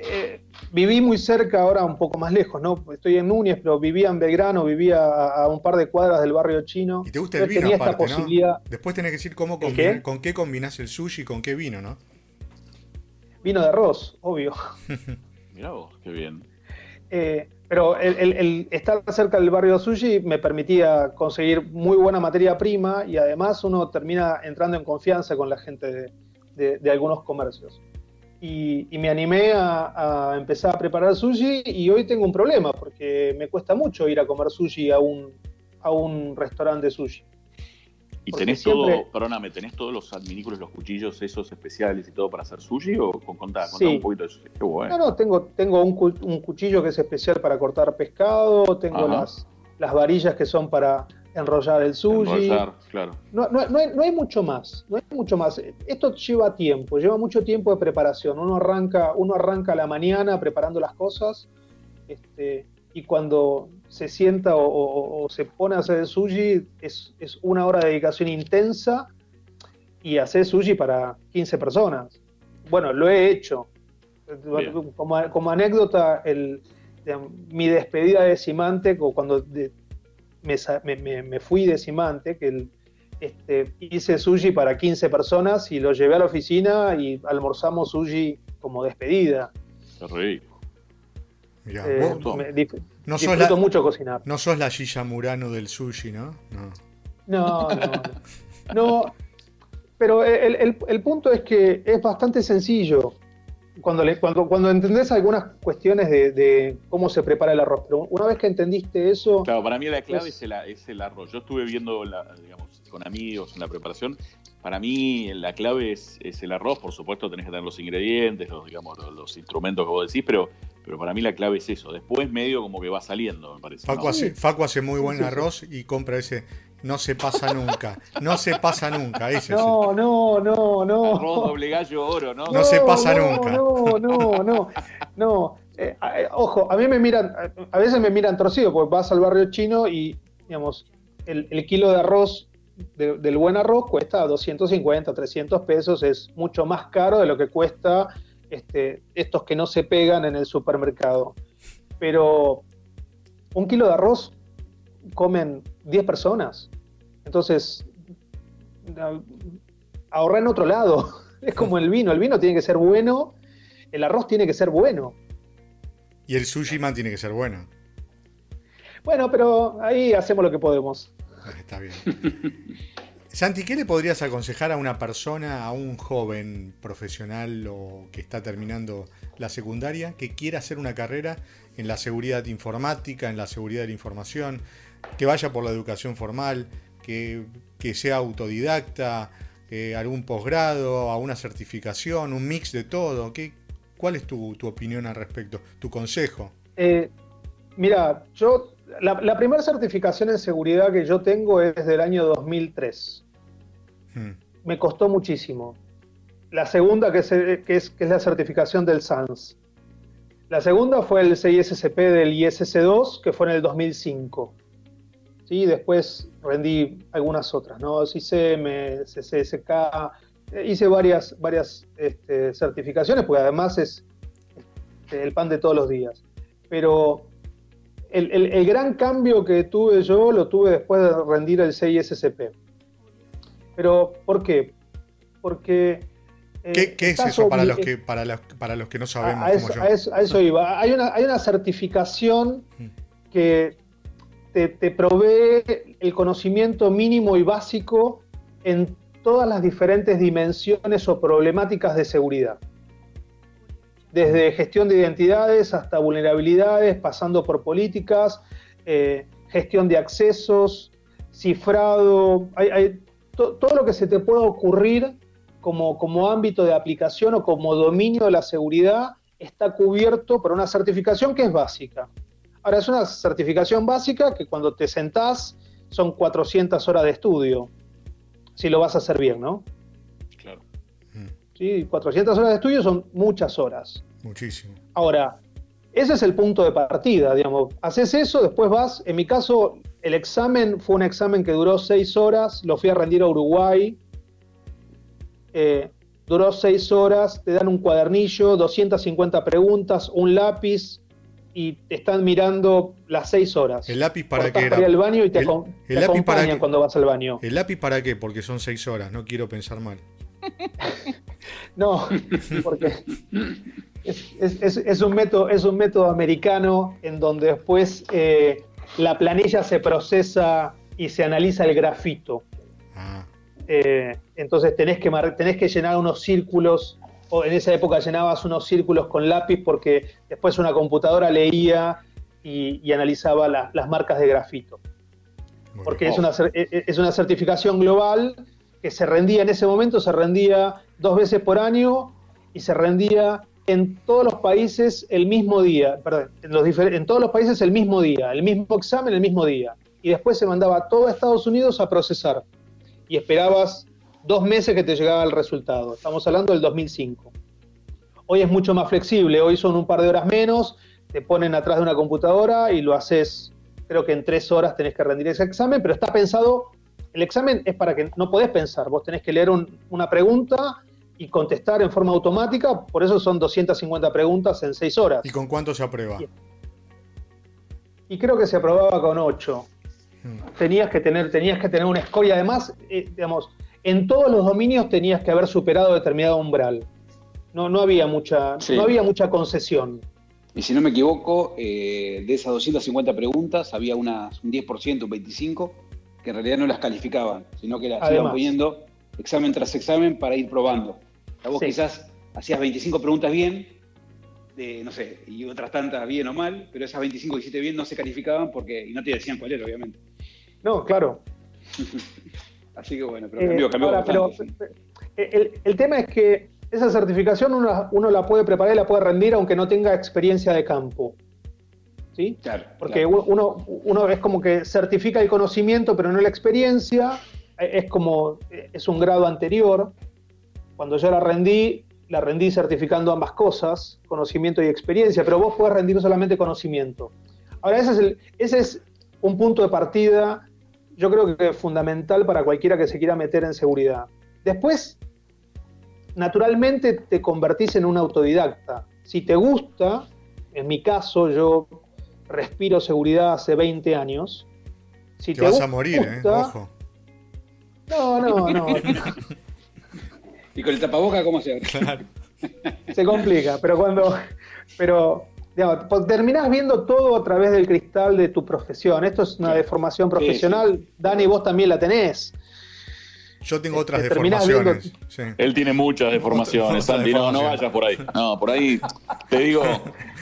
eh, viví muy cerca, ahora un poco más lejos, ¿no? Estoy en Núñez, pero vivía en Belgrano, vivía a, un par de cuadras del barrio chino. Y te gusta el vino, aparte, ¿no? Después tenés que decir cómo qué? con qué combinás el sushi, con qué vino, ¿no? Vino de arroz, obvio. [laughs] Mirá vos, qué bien. Eh, pero el, estar cerca del barrio de sushi me permitía conseguir muy buena materia prima y además uno termina entrando en confianza con la gente de algunos comercios y, me animé a, empezar a preparar sushi y hoy tengo un problema porque me cuesta mucho ir a comer sushi a un, a un restaurante de sushi. ¿Y tenés todo, perdóname, tenés todos los adminículos, los cuchillos esos especiales y todo para hacer sushi? ¿O contá, un poquito de sushi? No, no, tengo, tengo un, un, cuchillo que es especial para cortar pescado, tengo las, las varillas que son para, enrollar el sushi. claro. No, no, no, hay, no, hay, mucho más, no hay mucho más. Esto lleva tiempo, lleva mucho tiempo de preparación. Uno arranca, uno arranca la mañana preparando las cosas este, y cuando se sienta o, se pone a hacer el sushi es, es, una hora de dedicación intensa y hacer sushi para 15 personas. Bueno, lo he hecho. Como, como, anécdota, el, mi despedida de Simante, cuando me, fui de Simante, que este, hice sushi para 15 personas y lo llevé a la oficina y almorzamos sushi como despedida. Qué rico. Eh, no disfruto mucho cocinar. No sos la Gilla Murano del sushi, ¿no? No, no, no. no pero el, punto es que es bastante sencillo cuando, cuando, cuando entendés algunas cuestiones de, cómo se prepara el arroz, pero una vez que entendiste eso... Claro, para mí la clave es, el, arroz. Yo estuve viendo, digamos, con amigos en la preparación. Para mí la clave es, el arroz, por supuesto tenés que tener los ingredientes, los, digamos, los, instrumentos que vos decís, pero, pero para mí la clave es eso. Después medio como que va saliendo, me parece. Facu, hace, Facu hace muy buen arroz y compra ese no se pasa nunca. No se pasa nunca. Ese no, no, no, no. Arroz doble gallo oro, ¿no? No, se pasa nunca. No, no, no. [laughs] No. Eh, eh, ojo, a mí me miran, a veces me miran torcido, porque vas al barrio chino y, digamos, el, kilo de arroz, del buen arroz, cuesta 250, 300 pesos. Es mucho más caro de lo que cuesta este, estos que no se pegan en el supermercado. Pero un kilo de arroz comen 10 personas. Entonces, ahorra en otro lado. [laughs] Es como el vino. El vino tiene que ser bueno, el arroz tiene que ser bueno. Y el sushi man tiene que ser bueno. Bueno, pero ahí hacemos lo que podemos. [laughs] Está bien. [laughs] Santi, ¿qué le podrías aconsejar a una persona, a un joven profesional o que está terminando la secundaria, que quiera hacer una carrera en la seguridad informática, en la seguridad de la información, que vaya por la educación formal, que, sea autodidacta, algún posgrado, a una certificación, un mix de todo. ¿Qué, ¿Cuál es tu, opinión al respecto? ¿Tu consejo? Eh, mira, yo la, primera certificación en seguridad que yo tengo es del año 2003. Hmm. Me costó muchísimo. La segunda, que es, la certificación del SANS. La segunda fue el CISSP del ISS2, que fue en el 2005. ¿sí? Después rendí algunas otras, ¿no? CISM, CCSK, hice varias, varias este, certificaciones, porque además es este, el pan de todos los días. Pero el, gran cambio que tuve yo lo tuve después de rendir el 6SCP. Pero, ¿por qué? Porque... Eh, ¿Qué, es eso para los, que, para, para los que no sabemos? A, eso, A, eso, iba. Hay una, hay una certificación mm. que te, te, provee el conocimiento mínimo y básico en todas las diferentes dimensiones o problemáticas de seguridad desde gestión de identidades hasta vulnerabilidades, pasando por políticas, eh, gestión de accesos, cifrado, hay, todo lo que se te pueda ocurrir como, como ámbito de aplicación o como dominio de la seguridad está cubierto por una certificación que es básica. Ahora, es una certificación básica que cuando te sentás son 400 horas de estudio, si lo vas a hacer bien, ¿no? 400 horas de estudio son muchas horas. Muchísimo. Ahora, ese es el punto de partida, digamos. Haces eso, después vas. En mi caso, el examen fue un examen que duró seis horas, lo fui a rendir a Uruguay. Eh, duró seis horas, te dan un cuadernillo, 250 preguntas, un lápiz y te están mirando las seis horas. ¿El lápiz para qué era? Para ir al baño y te, el, para cuando vas al baño. ¿El lápiz para qué? Porque son seis horas, no quiero pensar mal. [laughs] no, porque [laughs] es, un método, es un método americano en donde después eh, la planilla se procesa y se analiza el grafito. Ah. Eh, entonces tenés que, tenés que llenar unos círculos, o en esa época llenabas unos círculos con lápiz porque después una computadora leía y, analizaba las marcas de grafito. porque es una, es una certificación global que se rendía en ese momento, se rendía dos veces por año y se rendía en todos los países el mismo día, perdón, en, todos los países el mismo día, el mismo examen el mismo día. Y después se mandaba todo a Estados Unidos a procesar. Y esperabas dos meses que te llegaba el resultado. Estamos hablando del 2005. Hoy es mucho más flexible, hoy son un par de horas menos, te ponen atrás de una computadora y lo haces, creo que en tres horas tenés que rendir ese examen, pero está pensado el examen es para que no podés pensar, vos tenés que leer una pregunta y contestar en forma automática, por eso son 250 preguntas en 6 horas. ¿Y con cuánto se aprueba? Y creo que se aprobaba con 8. Hmm. Tenías, que tener, tenías que tener una escoria, además, eh, digamos, en todos los dominios tenías que haber superado determinado umbral. No, no, había, mucha, no había mucha concesión. Y si no me equivoco, eh, de esas 250 preguntas había unas, un 10%, un 25% que en realidad no las calificaban, sino que las iban poniendo examen tras examen para ir probando. A vos quizás hacías 25 preguntas bien, no sé, y otras tantas bien o mal, pero esas 25 que hiciste bien no se calificaban porque, y no te decían cuál era, obviamente. No, claro. [laughs] Así que bueno, pero cambió, cambió eh, el, tema es que esa certificación uno, uno, la puede preparar y la puede rendir aunque no tenga experiencia de campo. Porque Uno, uno es como que certifica el conocimiento, pero no la experiencia, es como, es un grado anterior. Cuando yo la rendí, la rendí certificando ambas cosas, conocimiento y experiencia, pero vos podés rendir solamente conocimiento. Ahora, ese es, el, ese es un punto de partida, yo creo que es fundamental para cualquiera que se quiera meter en seguridad. Después, naturalmente te convertís en un autodidacta. Si te gusta, en mi caso, yo respiro seguridad hace 20 años. Si te, vas a morir, ¿eh? Ojo. No, no, no. [laughs] ¿Y con el tapaboca cómo se Claro. [laughs] Se complica, pero cuando. Pero, digamos, terminás viendo todo a través del cristal de tu profesión. Esto es una deformación profesional. Dani, vos también la tenés. Yo tengo otras deformaciones. Él tiene muchas deformaciones, Santi. No, no vayas por ahí. No, por ahí te digo,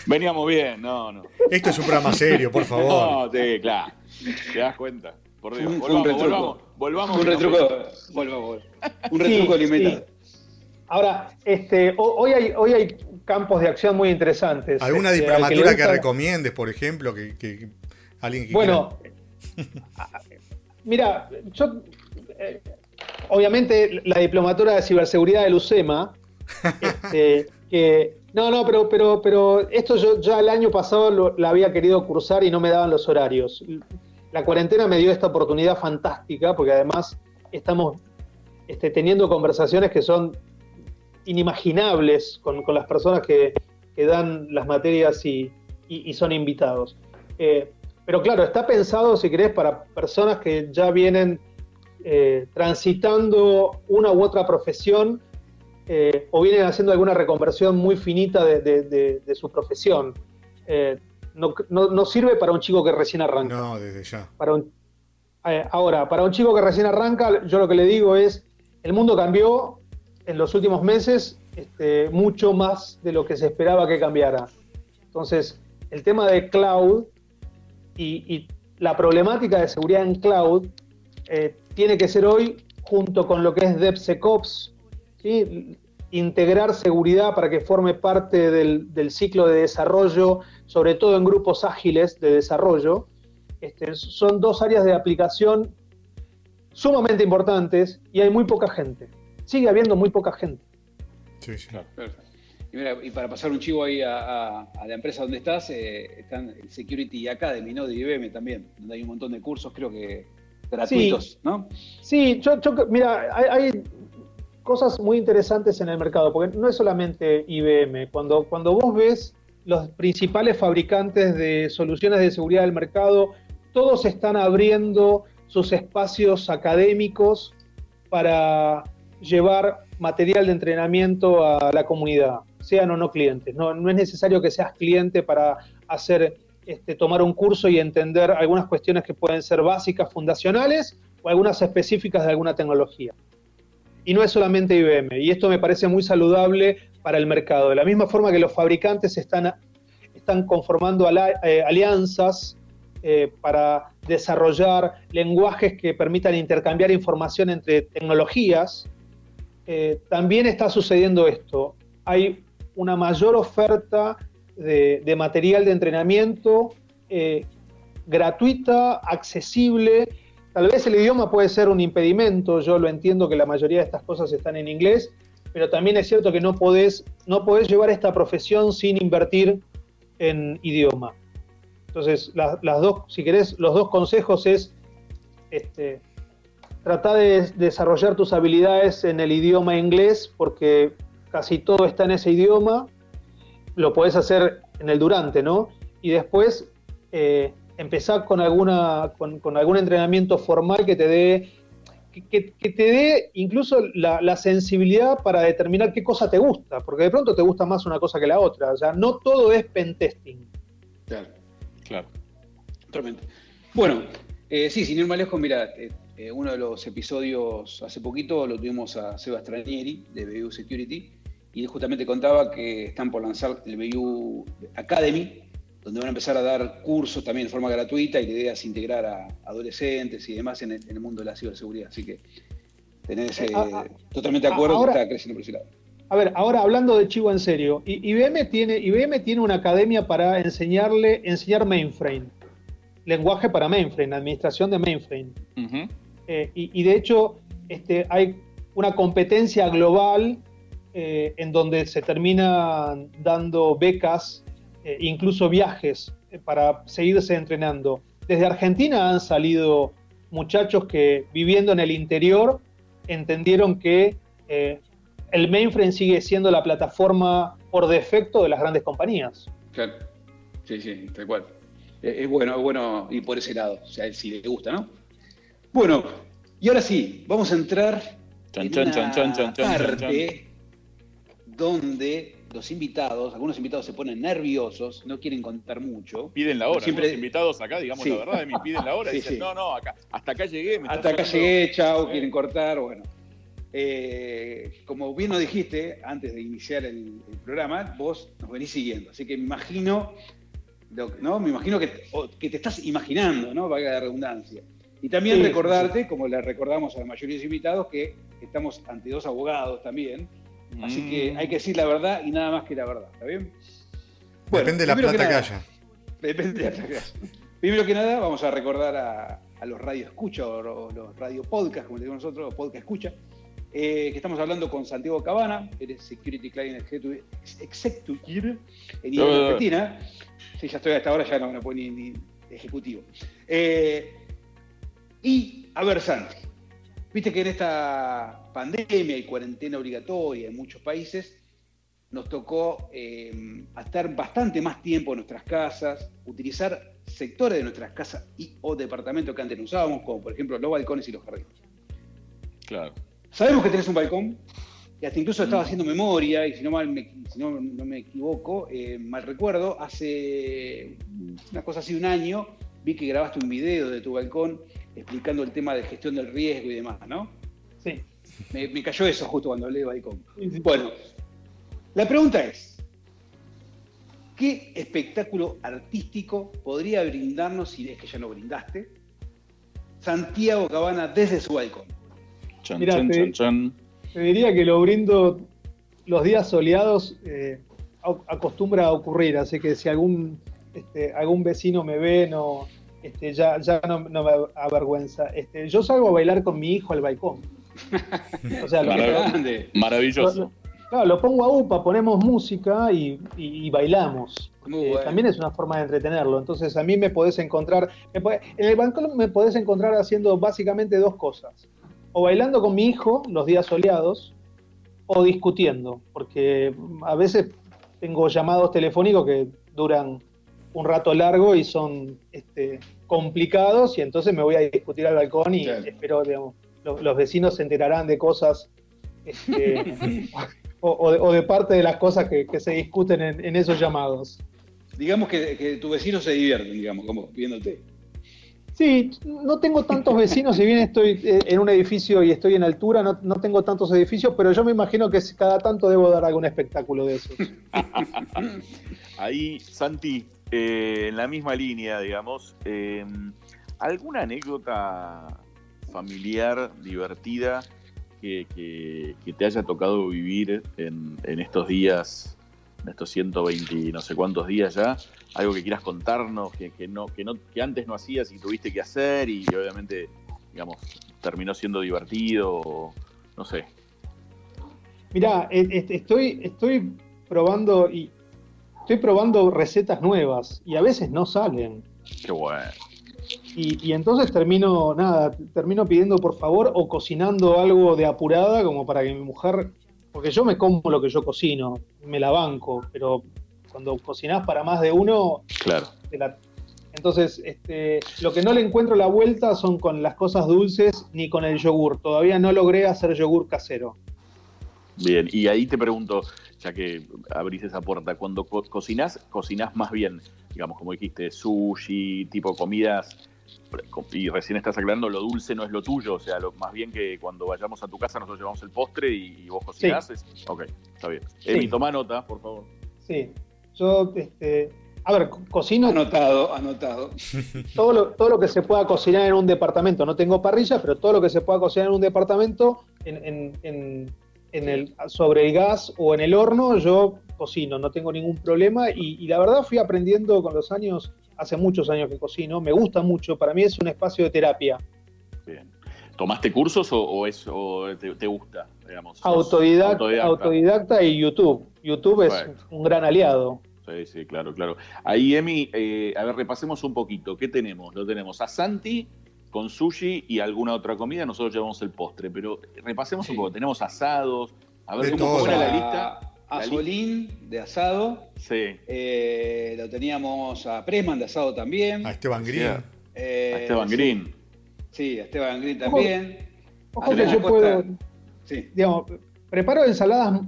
veníamos bien. No, no. Esto es un programa serio, por favor. [laughs] No, sí, claro. Te das cuenta. Por Dios. Volvamos, un volvamos, volvamos. Un retruco. Volvamos, Un retruco limitado. Ahora, este, hoy hay, hoy hay campos de acción muy interesantes. ¿Alguna este, diplomatura que, recomiendes, por ejemplo, que, alguien que Bueno, [laughs] mira, yo eh, obviamente la diplomatura de ciberseguridad del UCEMA, este, [laughs] que no, no, pero, pero, pero esto yo ya el año pasado la había querido cursar y no me daban los horarios. La cuarentena me dio esta oportunidad fantástica porque además estamos este, teniendo conversaciones que son inimaginables con, las personas que, dan las materias y, son invitados. Eh, pero claro, está pensado, si querés, para personas que ya vienen eh, transitando una u otra profesión eh, o vienen haciendo alguna reconversión muy finita de, su profesión. no, sirve para un chico que recién arranca. No, desde ya. Para ahora, para un chico que recién arranca, yo lo que le digo es, el mundo cambió en los últimos meses este, mucho más de lo que se esperaba que cambiara. Entonces, el tema de cloud y, la problemática de seguridad en cloud eh, tiene que ser hoy, junto con lo que es DevSecOps, integrar seguridad para que forme parte del, ciclo de desarrollo, sobre todo en grupos ágiles de desarrollo. Este, son dos áreas de aplicación sumamente importantes y hay muy poca gente. Sigue habiendo muy poca gente. Sí, sí. Claro. Y, para pasar un chivo ahí a, la empresa donde estás, eh, están el Security Academy, ¿no? De IBM también, donde hay un montón de cursos, creo que gratuitos, ¿no? Sí, yo, mira, hay, cosas muy interesantes en el mercado, porque no es solamente IBM. Cuando, cuando vos ves los principales fabricantes de soluciones de seguridad del mercado, todos están abriendo sus espacios académicos para llevar material de entrenamiento a la comunidad, sean o no clientes. No, no es necesario que seas cliente para hacer, este, tomar un curso y entender algunas cuestiones que pueden ser básicas, fundacionales, o algunas específicas de alguna tecnología. Y no es solamente IBM, y esto me parece muy saludable para el mercado. De la misma forma que los fabricantes están, conformando eh, alianzas eh, para desarrollar lenguajes que permitan intercambiar información entre tecnologías, eh, también está sucediendo esto. Hay una mayor oferta de, material de entrenamiento eh, gratuita, accesible. Tal vez el idioma puede ser un impedimento, yo lo entiendo que la mayoría de estas cosas están en inglés, pero también es cierto que no podés, no llevar esta profesión sin invertir en idioma. Entonces, dos, si querés, los dos consejos es este, trata de desarrollar tus habilidades en el idioma inglés, porque casi todo está en ese idioma. Lo puedes hacer en el durante, ¿no? Y después eh, empezar con, alguna, con, algún entrenamiento formal que te dé que, te dé incluso la, la, sensibilidad para determinar qué cosa te gusta, porque de pronto te gusta más una cosa que la otra. O sea, no todo es pentesting. Claro. Claro, totalmente. Bueno, eh, sí, sin ir más lejos, mira, eh, eh, uno de los episodios hace poquito lo tuvimos a Sebas Tranieri de BU Security y él justamente contaba que están por lanzar el BU Academy, donde van a empezar a dar cursos también de forma gratuita y la idea es integrar a adolescentes y demás en el, mundo de la ciberseguridad. Así que tenés totalmente de acuerdo que está creciendo por ese lado. A ver, ahora hablando de Chivo en serio, IBM tiene, IBM tiene una academia para enseñarle, enseñar mainframe, lenguaje para mainframe, administración de mainframe. Eh, y, de hecho, este, hay una competencia global eh, en donde se terminan dando becas, eh, incluso viajes, para seguirse entrenando. Desde Argentina han salido muchachos que viviendo en el interior entendieron que el mainframe sigue siendo la plataforma por defecto de las grandes compañías. Claro, sí, sí, tal cual. Es bueno, es bueno y por ese lado, o sea, si le gusta, ¿no? Bueno, y ahora sí, vamos a entrar en una parte donde los invitados, algunos invitados se ponen nerviosos, no quieren contar mucho. Piden la hora, siempre... los invitados acá, digamos la verdad, de mí piden la hora [laughs] y dicen, no, no, acá, hasta acá llegué. hasta acá llegué, chao, quieren cortar, bueno. Eh, como bien nos dijiste antes de iniciar el, programa, vos nos venís siguiendo. Así que me imagino, ¿no? Me imagino que, que te estás imaginando, ¿no? Valga la redundancia. Y también recordarte, como le recordamos a la mayoría de los invitados, que estamos ante dos abogados también. Así que mm. hay que decir la verdad y nada más que la verdad. ¿Está bien? depende de la plata que, haya. Depende de la plata que haya. Primero que nada, vamos a recordar a, a los radio escucha o los radio podcast, como decimos nosotros, podcast escucha, eh, que estamos hablando con Santiago Cabana, eres Security Client Executive en Argentina. Sí, ya estoy hasta ahora, ya no me pone ni, ejecutivo. Eh, y, a ver, Santi, Viste que en esta pandemia y cuarentena obligatoria en muchos países, nos tocó eh, estar bastante más tiempo en nuestras casas, utilizar sectores de nuestras casas y o departamentos que antes no usábamos, como por ejemplo los balcones y los jardines. Claro. Sabemos que tenés un balcón, y hasta incluso estaba haciendo memoria, y si no, mal me, si no, no me equivoco, eh, mal recuerdo, hace una cosa así, un año, vi que grabaste un video de tu balcón explicando el tema de gestión del riesgo y demás, ¿no? Sí. Me, me cayó eso justo cuando hablé de balcón. Bueno, la pregunta es, ¿qué espectáculo artístico podría brindarnos, si es que ya no brindaste, Santiago Cabana desde su balcón? Chan, Mirá, chan, te- chan, chan. Te diría que lo brindo los días soleados, eh, acostumbra a ocurrir, así que si algún, este, algún vecino me ve, no, este, ya, ya no, no me avergüenza. Este, yo salgo a bailar con mi hijo al balcón. [laughs] O sea, Maravilloso. lo- claro, lo pongo a UPA, ponemos música y, y- y bailamos. Muy Eh, bueno. También es una forma de entretenerlo. Entonces a mí me podés encontrar, me podés- en el balcón me podés encontrar haciendo básicamente dos cosas. O bailando con mi hijo los días soleados, o discutiendo, porque a veces tengo llamados telefónicos que duran un rato largo y son este, complicados y entonces me voy a discutir al balcón y Claro. espero, digamos, lo- los vecinos se enterarán de cosas este, [laughs] o, o de, o de parte de las cosas que, que se discuten en, en esos llamados. Digamos que, que tu vecino se divierte, digamos, como viéndote. Sí, no tengo tantos vecinos, si bien estoy eh, en un edificio y estoy en altura, no, no tengo tantos edificios, pero yo me imagino que cada tanto debo dar algún espectáculo de esos. [laughs] Ahí, Santi, eh, en la misma línea, digamos, eh, ¿alguna anécdota familiar divertida que, te haya tocado vivir en, estos días, en estos 120 y no sé cuántos días ya? Algo que quieras contarnos, que, no, que, antes no hacías y tuviste que hacer y obviamente, digamos, terminó siendo divertido, no sé. Mirá, eh, estoy, estoy probando y estoy probando recetas nuevas y a veces no salen. Qué bueno. Y, y entonces termino, nada, termino pidiendo por favor o cocinando algo de apurada como para que mi mujer, porque yo me como lo que yo cocino, me la banco, pero cuando cocinás para más de uno, Claro. te la- entonces este, lo que no le encuentro la vuelta son con las cosas dulces ni con el yogur. Todavía no logré hacer yogur casero. Bien, y ahí te pregunto, ya que abrís esa puerta, cuando co cocinás, cocinás más bien, digamos, como dijiste, sushi, tipo comidas, y recién estás aclarando, lo dulce no es lo tuyo, o sea, lo, más bien que cuando vayamos a tu casa nosotros llevamos el postre y, y vos cocinás. es- ok, está bien. Emi, toma nota, por favor. Sí, yo, este, a ver, co- cocino Anotado, anotado. [laughs] todo lo, todo lo que se pueda cocinar en un departamento. No tengo parrilla, pero todo lo que se pueda cocinar en un departamento, en, en- en- en el, sobre el gas o en el horno, yo cocino, no tengo ningún problema. Y, y la verdad fui aprendiendo con los años, hace muchos años que cocino, me gusta mucho, para mí es un espacio de terapia. Bien. ¿Tomaste cursos o, o es, o te, te gusta, digamos? Autodidacta, autodidacta? autodidacta y YouTube. YouTube es un gran aliado. Sí, sí, claro, claro. Ahí, Emi, eh, a ver, repasemos un poquito. ¿Qué tenemos? Lo tenemos a Santi con sushi y alguna otra comida. Nosotros llevamos el postre, pero repasemos Sí. un poco. Tenemos asados. A ver, De ¿cómo, todo. cómo era la A- lista? A La li- Solín de asado. Sí, eh, lo teníamos a Presman de asado también. A Esteban Green. Eh, a Esteban Green. Sí, a Esteban Green también. Ojo que yo puedo, Sí. digamos, preparo ensaladas,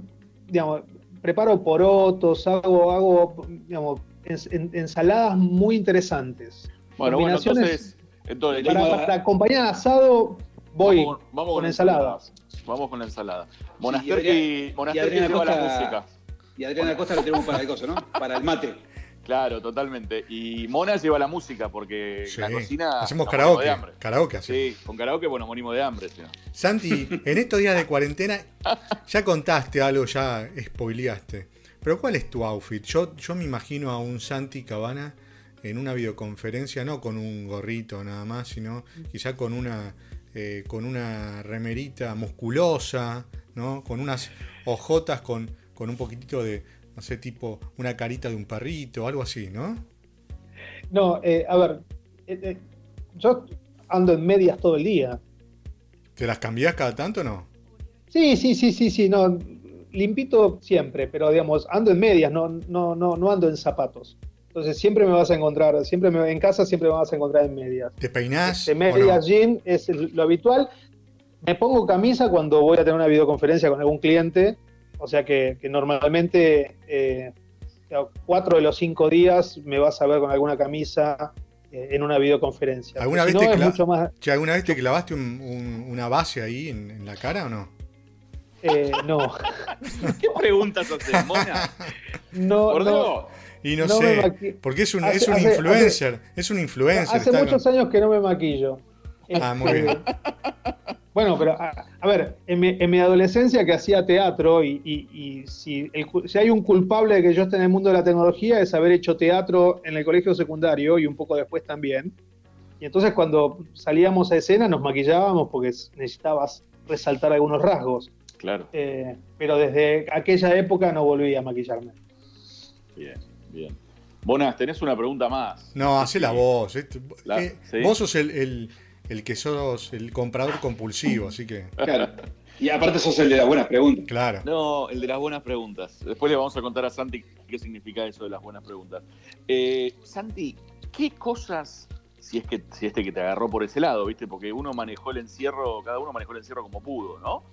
digamos, preparo porotos, hago, hago digamos, ens- en- ensaladas muy interesantes. Bueno, bueno, Combinaciones- entonces, entonces Para- Para, para acompañar asado, voy vamos, con- vamos con la ensalada. Vamos con la ensalada. Adriana- Monasterki y Adriana lleva la Costa- música. Y Adriana Costa lo tenemos para el coso, ¿no? [laughs] Para el mate. Claro, totalmente. Y Mona lleva la música porque Sí. la cocina. Hacemos karaoke. de hambre. Karaoke hacemos. Sí, con karaoke, bueno, morimos de hambre. sí. Santi, en estos días de [laughs] cuarentena ya contaste algo, ya spoileaste. Pero ¿cuál es tu outfit? Yo, yo me imagino a un Santi Cabana en una videoconferencia, no con un gorrito nada más, sino quizá con una, eh, con una remerita musculosa, ¿no? Con unas ojotas con, con un poquitito de, no sé, tipo una carita de un perrito, algo así, ¿no? No, eh, a ver, eh, yo ando en medias todo el día. ¿Te las cambiás cada tanto o no? Sí, sí, sí, sí, sí, no, limpito siempre, pero digamos, ando en medias, no, no, no, no ando en zapatos. Entonces siempre me vas a encontrar, siempre me, en casa siempre me vas a encontrar en medias. ¿Te peinás? De medias, jean es lo habitual. Me pongo camisa cuando voy a tener una videoconferencia con algún cliente, o sea que, normalmente eh, cuatro de los cinco días me vas a ver con alguna camisa eh, en una videoconferencia. ¿Alguna, vez, te ¿alguna vez te clavaste una base ahí en, la cara o no? Eh, no. [laughs] ¿Qué preguntas haces, Mona? No, no. Y no, sé, porque es un, es un influencer, es un influencer. Hace muchos años que no me maquillo. Ah, muy bien. Bueno, pero a, ver, en mi, adolescencia que hacía teatro y, si, hay un culpable de que yo esté en el mundo de la tecnología es haber hecho teatro en el colegio secundario y un poco después también. Y entonces cuando salíamos a escena nos maquillábamos porque necesitabas resaltar algunos rasgos. Claro. Eh, pero desde aquella época no volví a maquillarme. Bien, bien. Bonas, tenés una pregunta más. No, hacé la voz. Eh, vos sos el el que sos el comprador compulsivo, así que. [laughs] Claro. Y aparte sos el de las buenas preguntas. Claro. No, el de las buenas preguntas. Después le vamos a contar a Santi qué significa eso de las buenas preguntas. Eh, Santi, ¿qué cosas, si es que si este que te agarró por ese lado, viste? Porque uno manejó el encierro, cada uno manejó el encierro como pudo, ¿no?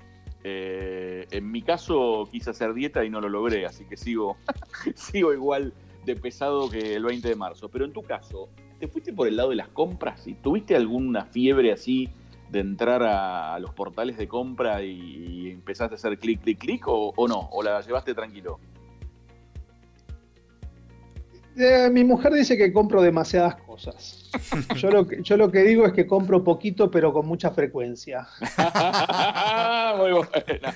Eh, en mi caso quise hacer dieta y no lo logré, así que sigo, [laughs] sigo igual de pesado que el 20 de marzo. Pero en tu caso, ¿te fuiste por el lado de las compras? ¿Y tuviste alguna fiebre así de entrar a, los portales de compra y, empezaste a hacer clic, clic, clic o, no? ¿O la llevaste tranquilo? Eh, mi mujer dice que compro demasiadas cosas. [laughs] Yo lo, que, yo lo que digo es que compro poquito pero con mucha frecuencia. [laughs] Muy buena.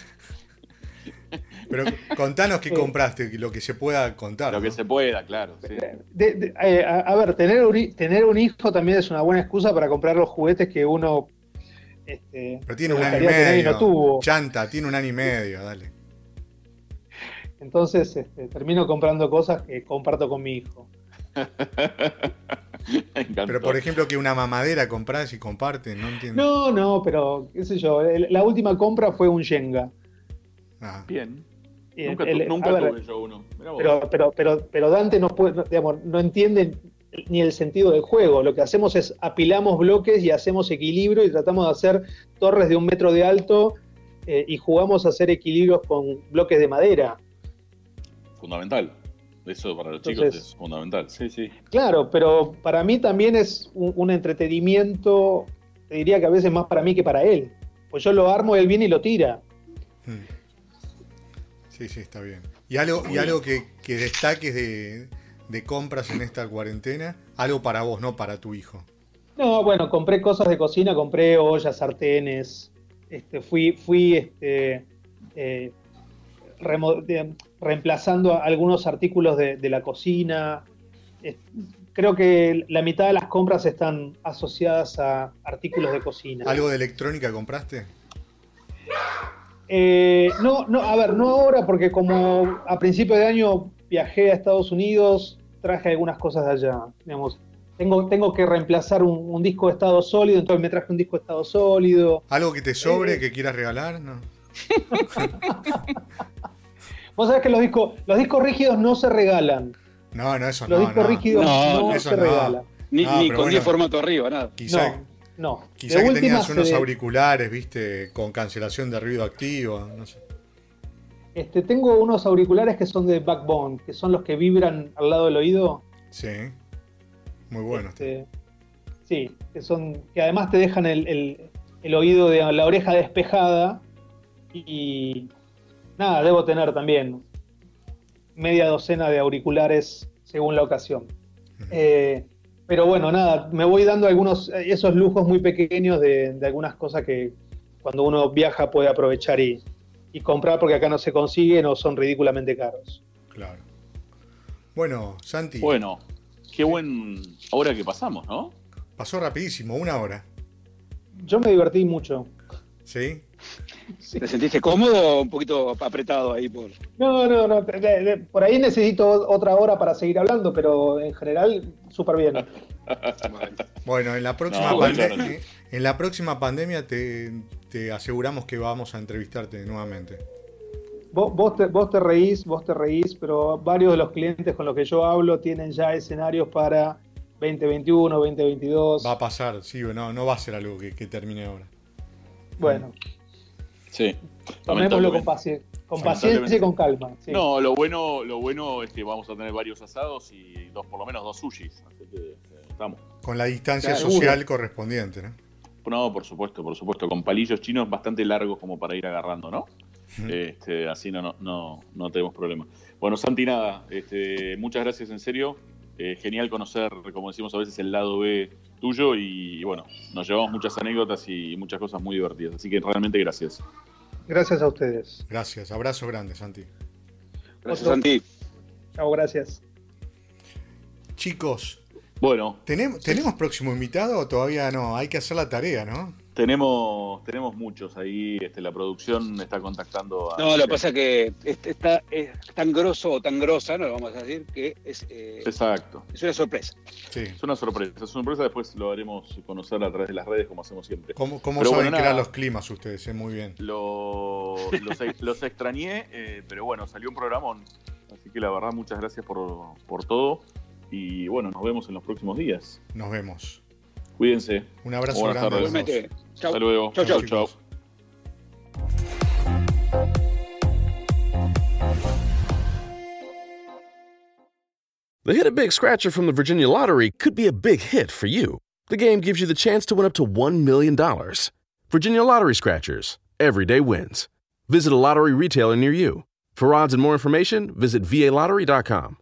Pero contanos qué compraste, lo que se pueda contar. Lo que se pueda, claro. Eh, a, ver, tener un, tener un hijo también es una buena excusa para comprar los juguetes que uno. Este, Pero tiene un año y medio. tuvo. Chanta, tiene un año y medio, dale. Entonces este, termino comprando cosas que comparto con mi hijo. [laughs] pero por ejemplo que una mamadera compras y compartes, no entiendo. No, no, pero qué sé yo, la última compra fue un Jenga. Ah. Bien. Nunca, tuve yo uno. Pero, pero, pero, pero, Dante no, puede, digamos, no entiende ni el sentido del juego. Lo que hacemos es apilamos bloques y hacemos equilibrio y tratamos de hacer torres de un metro de alto eh, y jugamos a hacer equilibrios con bloques de madera. Fundamental. Eso para los chicos es fundamental. Sí, sí. Claro, pero para mí también es un, entretenimiento, te diría que a veces más para mí que para él. Pues yo lo armo, él viene y lo tira. Hmm. Sí, sí, está bien. ¿Y algo, y algo que, destaques de, compras en esta cuarentena? Algo para vos, no para tu hijo. No, bueno, compré cosas de cocina, compré ollas, sartenes. Este, fui, fui este, eh, reemplazando algunos artículos de, la cocina. creo que la mitad de las compras están asociadas a artículos de cocina. ¿Algo de electrónica compraste? Eh, no, no, a ver, no ahora, porque como a principio de año viajé a Estados Unidos, traje algunas cosas de allá. Digamos, tengo, tengo que reemplazar un, disco de estado sólido, entonces me traje un disco de estado sólido. ¿Algo que te sobre, eh, que quieras regalar? No. [laughs] Vos sabés que los discos, los discos rígidos no se regalan. No, no, eso no. Los discos rígidos no, se regalan. Ni, con 10 formatos arriba, nada. Quizá, no. Quizá que tenías unos auriculares, viste, con cancelación de ruido activo, no sé. Este, tengo unos auriculares que son de Backbone, que son los que vibran al lado del oído. Sí. Muy buenos. Este, sí, que son. que además te dejan el, oído de la oreja despejada. Y nada, debo tener también media docena de auriculares según la ocasión. Pero bueno, nada, me voy dando algunos, esos lujos muy pequeños de, algunas cosas que cuando uno viaja puede aprovechar y, comprar porque acá no se consiguen o son ridículamente caros. Claro. Bueno, Santi. Bueno, qué buen hora que pasamos, ¿no? Pasó rapidísimo, una hora. Yo me divertí mucho. ¿Sí? ¿Te sentiste cómodo o un poquito apretado ahí por.? No, no, no. por ahí necesito otra hora para seguir hablando, pero en general, súper bien. [laughs] Bueno, en la próxima, pandemia, en la próxima pandemia te, te aseguramos que vamos a entrevistarte nuevamente. Vos, vos, te, vos te reís, vos te reís, pero varios de los clientes con los que yo hablo tienen ya escenarios para 2021, 2022. Va a pasar, sí, no, no va a ser algo que, que termine ahora. Bueno, Sí. tomémoslo con, lamentablemente. paci- con paciencia y con calma. sí. No, lo bueno, lo bueno es que vamos a tener varios asados y dos, por lo menos dos sushis. Así que eh, estamos. Con la distancia Claro, social correspondiente, ¿no? No, por supuesto, por supuesto, con palillos chinos bastante largos como para ir agarrando, ¿no? Este, así no, no, no, no tenemos problema. Bueno, Santi, nada, este, muchas gracias en serio. Eh, genial conocer, como decimos a veces, el lado B tuyo y bueno, nos llevamos muchas anécdotas y muchas cosas muy divertidas. Así que realmente gracias. Gracias a ustedes. Gracias, abrazo grande, Santi. Gracias, Otro. Santi. Chao, gracias. Chicos, Bueno, ¿tenemos, ¿tenemos próximo invitado o todavía no? Hay que hacer la tarea, ¿no? Tenemos, tenemos muchos ahí. Este, la producción está contactando a. No, lo que pasa es que este está, es tan grosso o tan grosa, no lo vamos a decir, que es, eh, Exacto. es una sorpresa. Sí. Es una sorpresa. Es una sorpresa, después lo haremos conocer a través de las redes como hacemos siempre. ¿Cómo, cómo saben bueno, crear los climas ustedes? eh? Muy bien. Lo- los, [laughs] los extrañé, eh, pero bueno, salió un programón. Así que la verdad, muchas gracias por, por todo. Y bueno, nos vemos en los próximos días. Nos vemos. Cuídense. Un abrazo Buenas grande. a los tardes. Igualmente. Chau. Hasta luego. Chau, chau. chicos. The Hit a Big Scratcher from the Virginia Lottery could be a big hit for you. The game gives you the chance to win up to $1 million. Virginia Lottery Scratchers. Everyday wins. Visit a lottery retailer near you. For odds and more information, visit VALottery.com.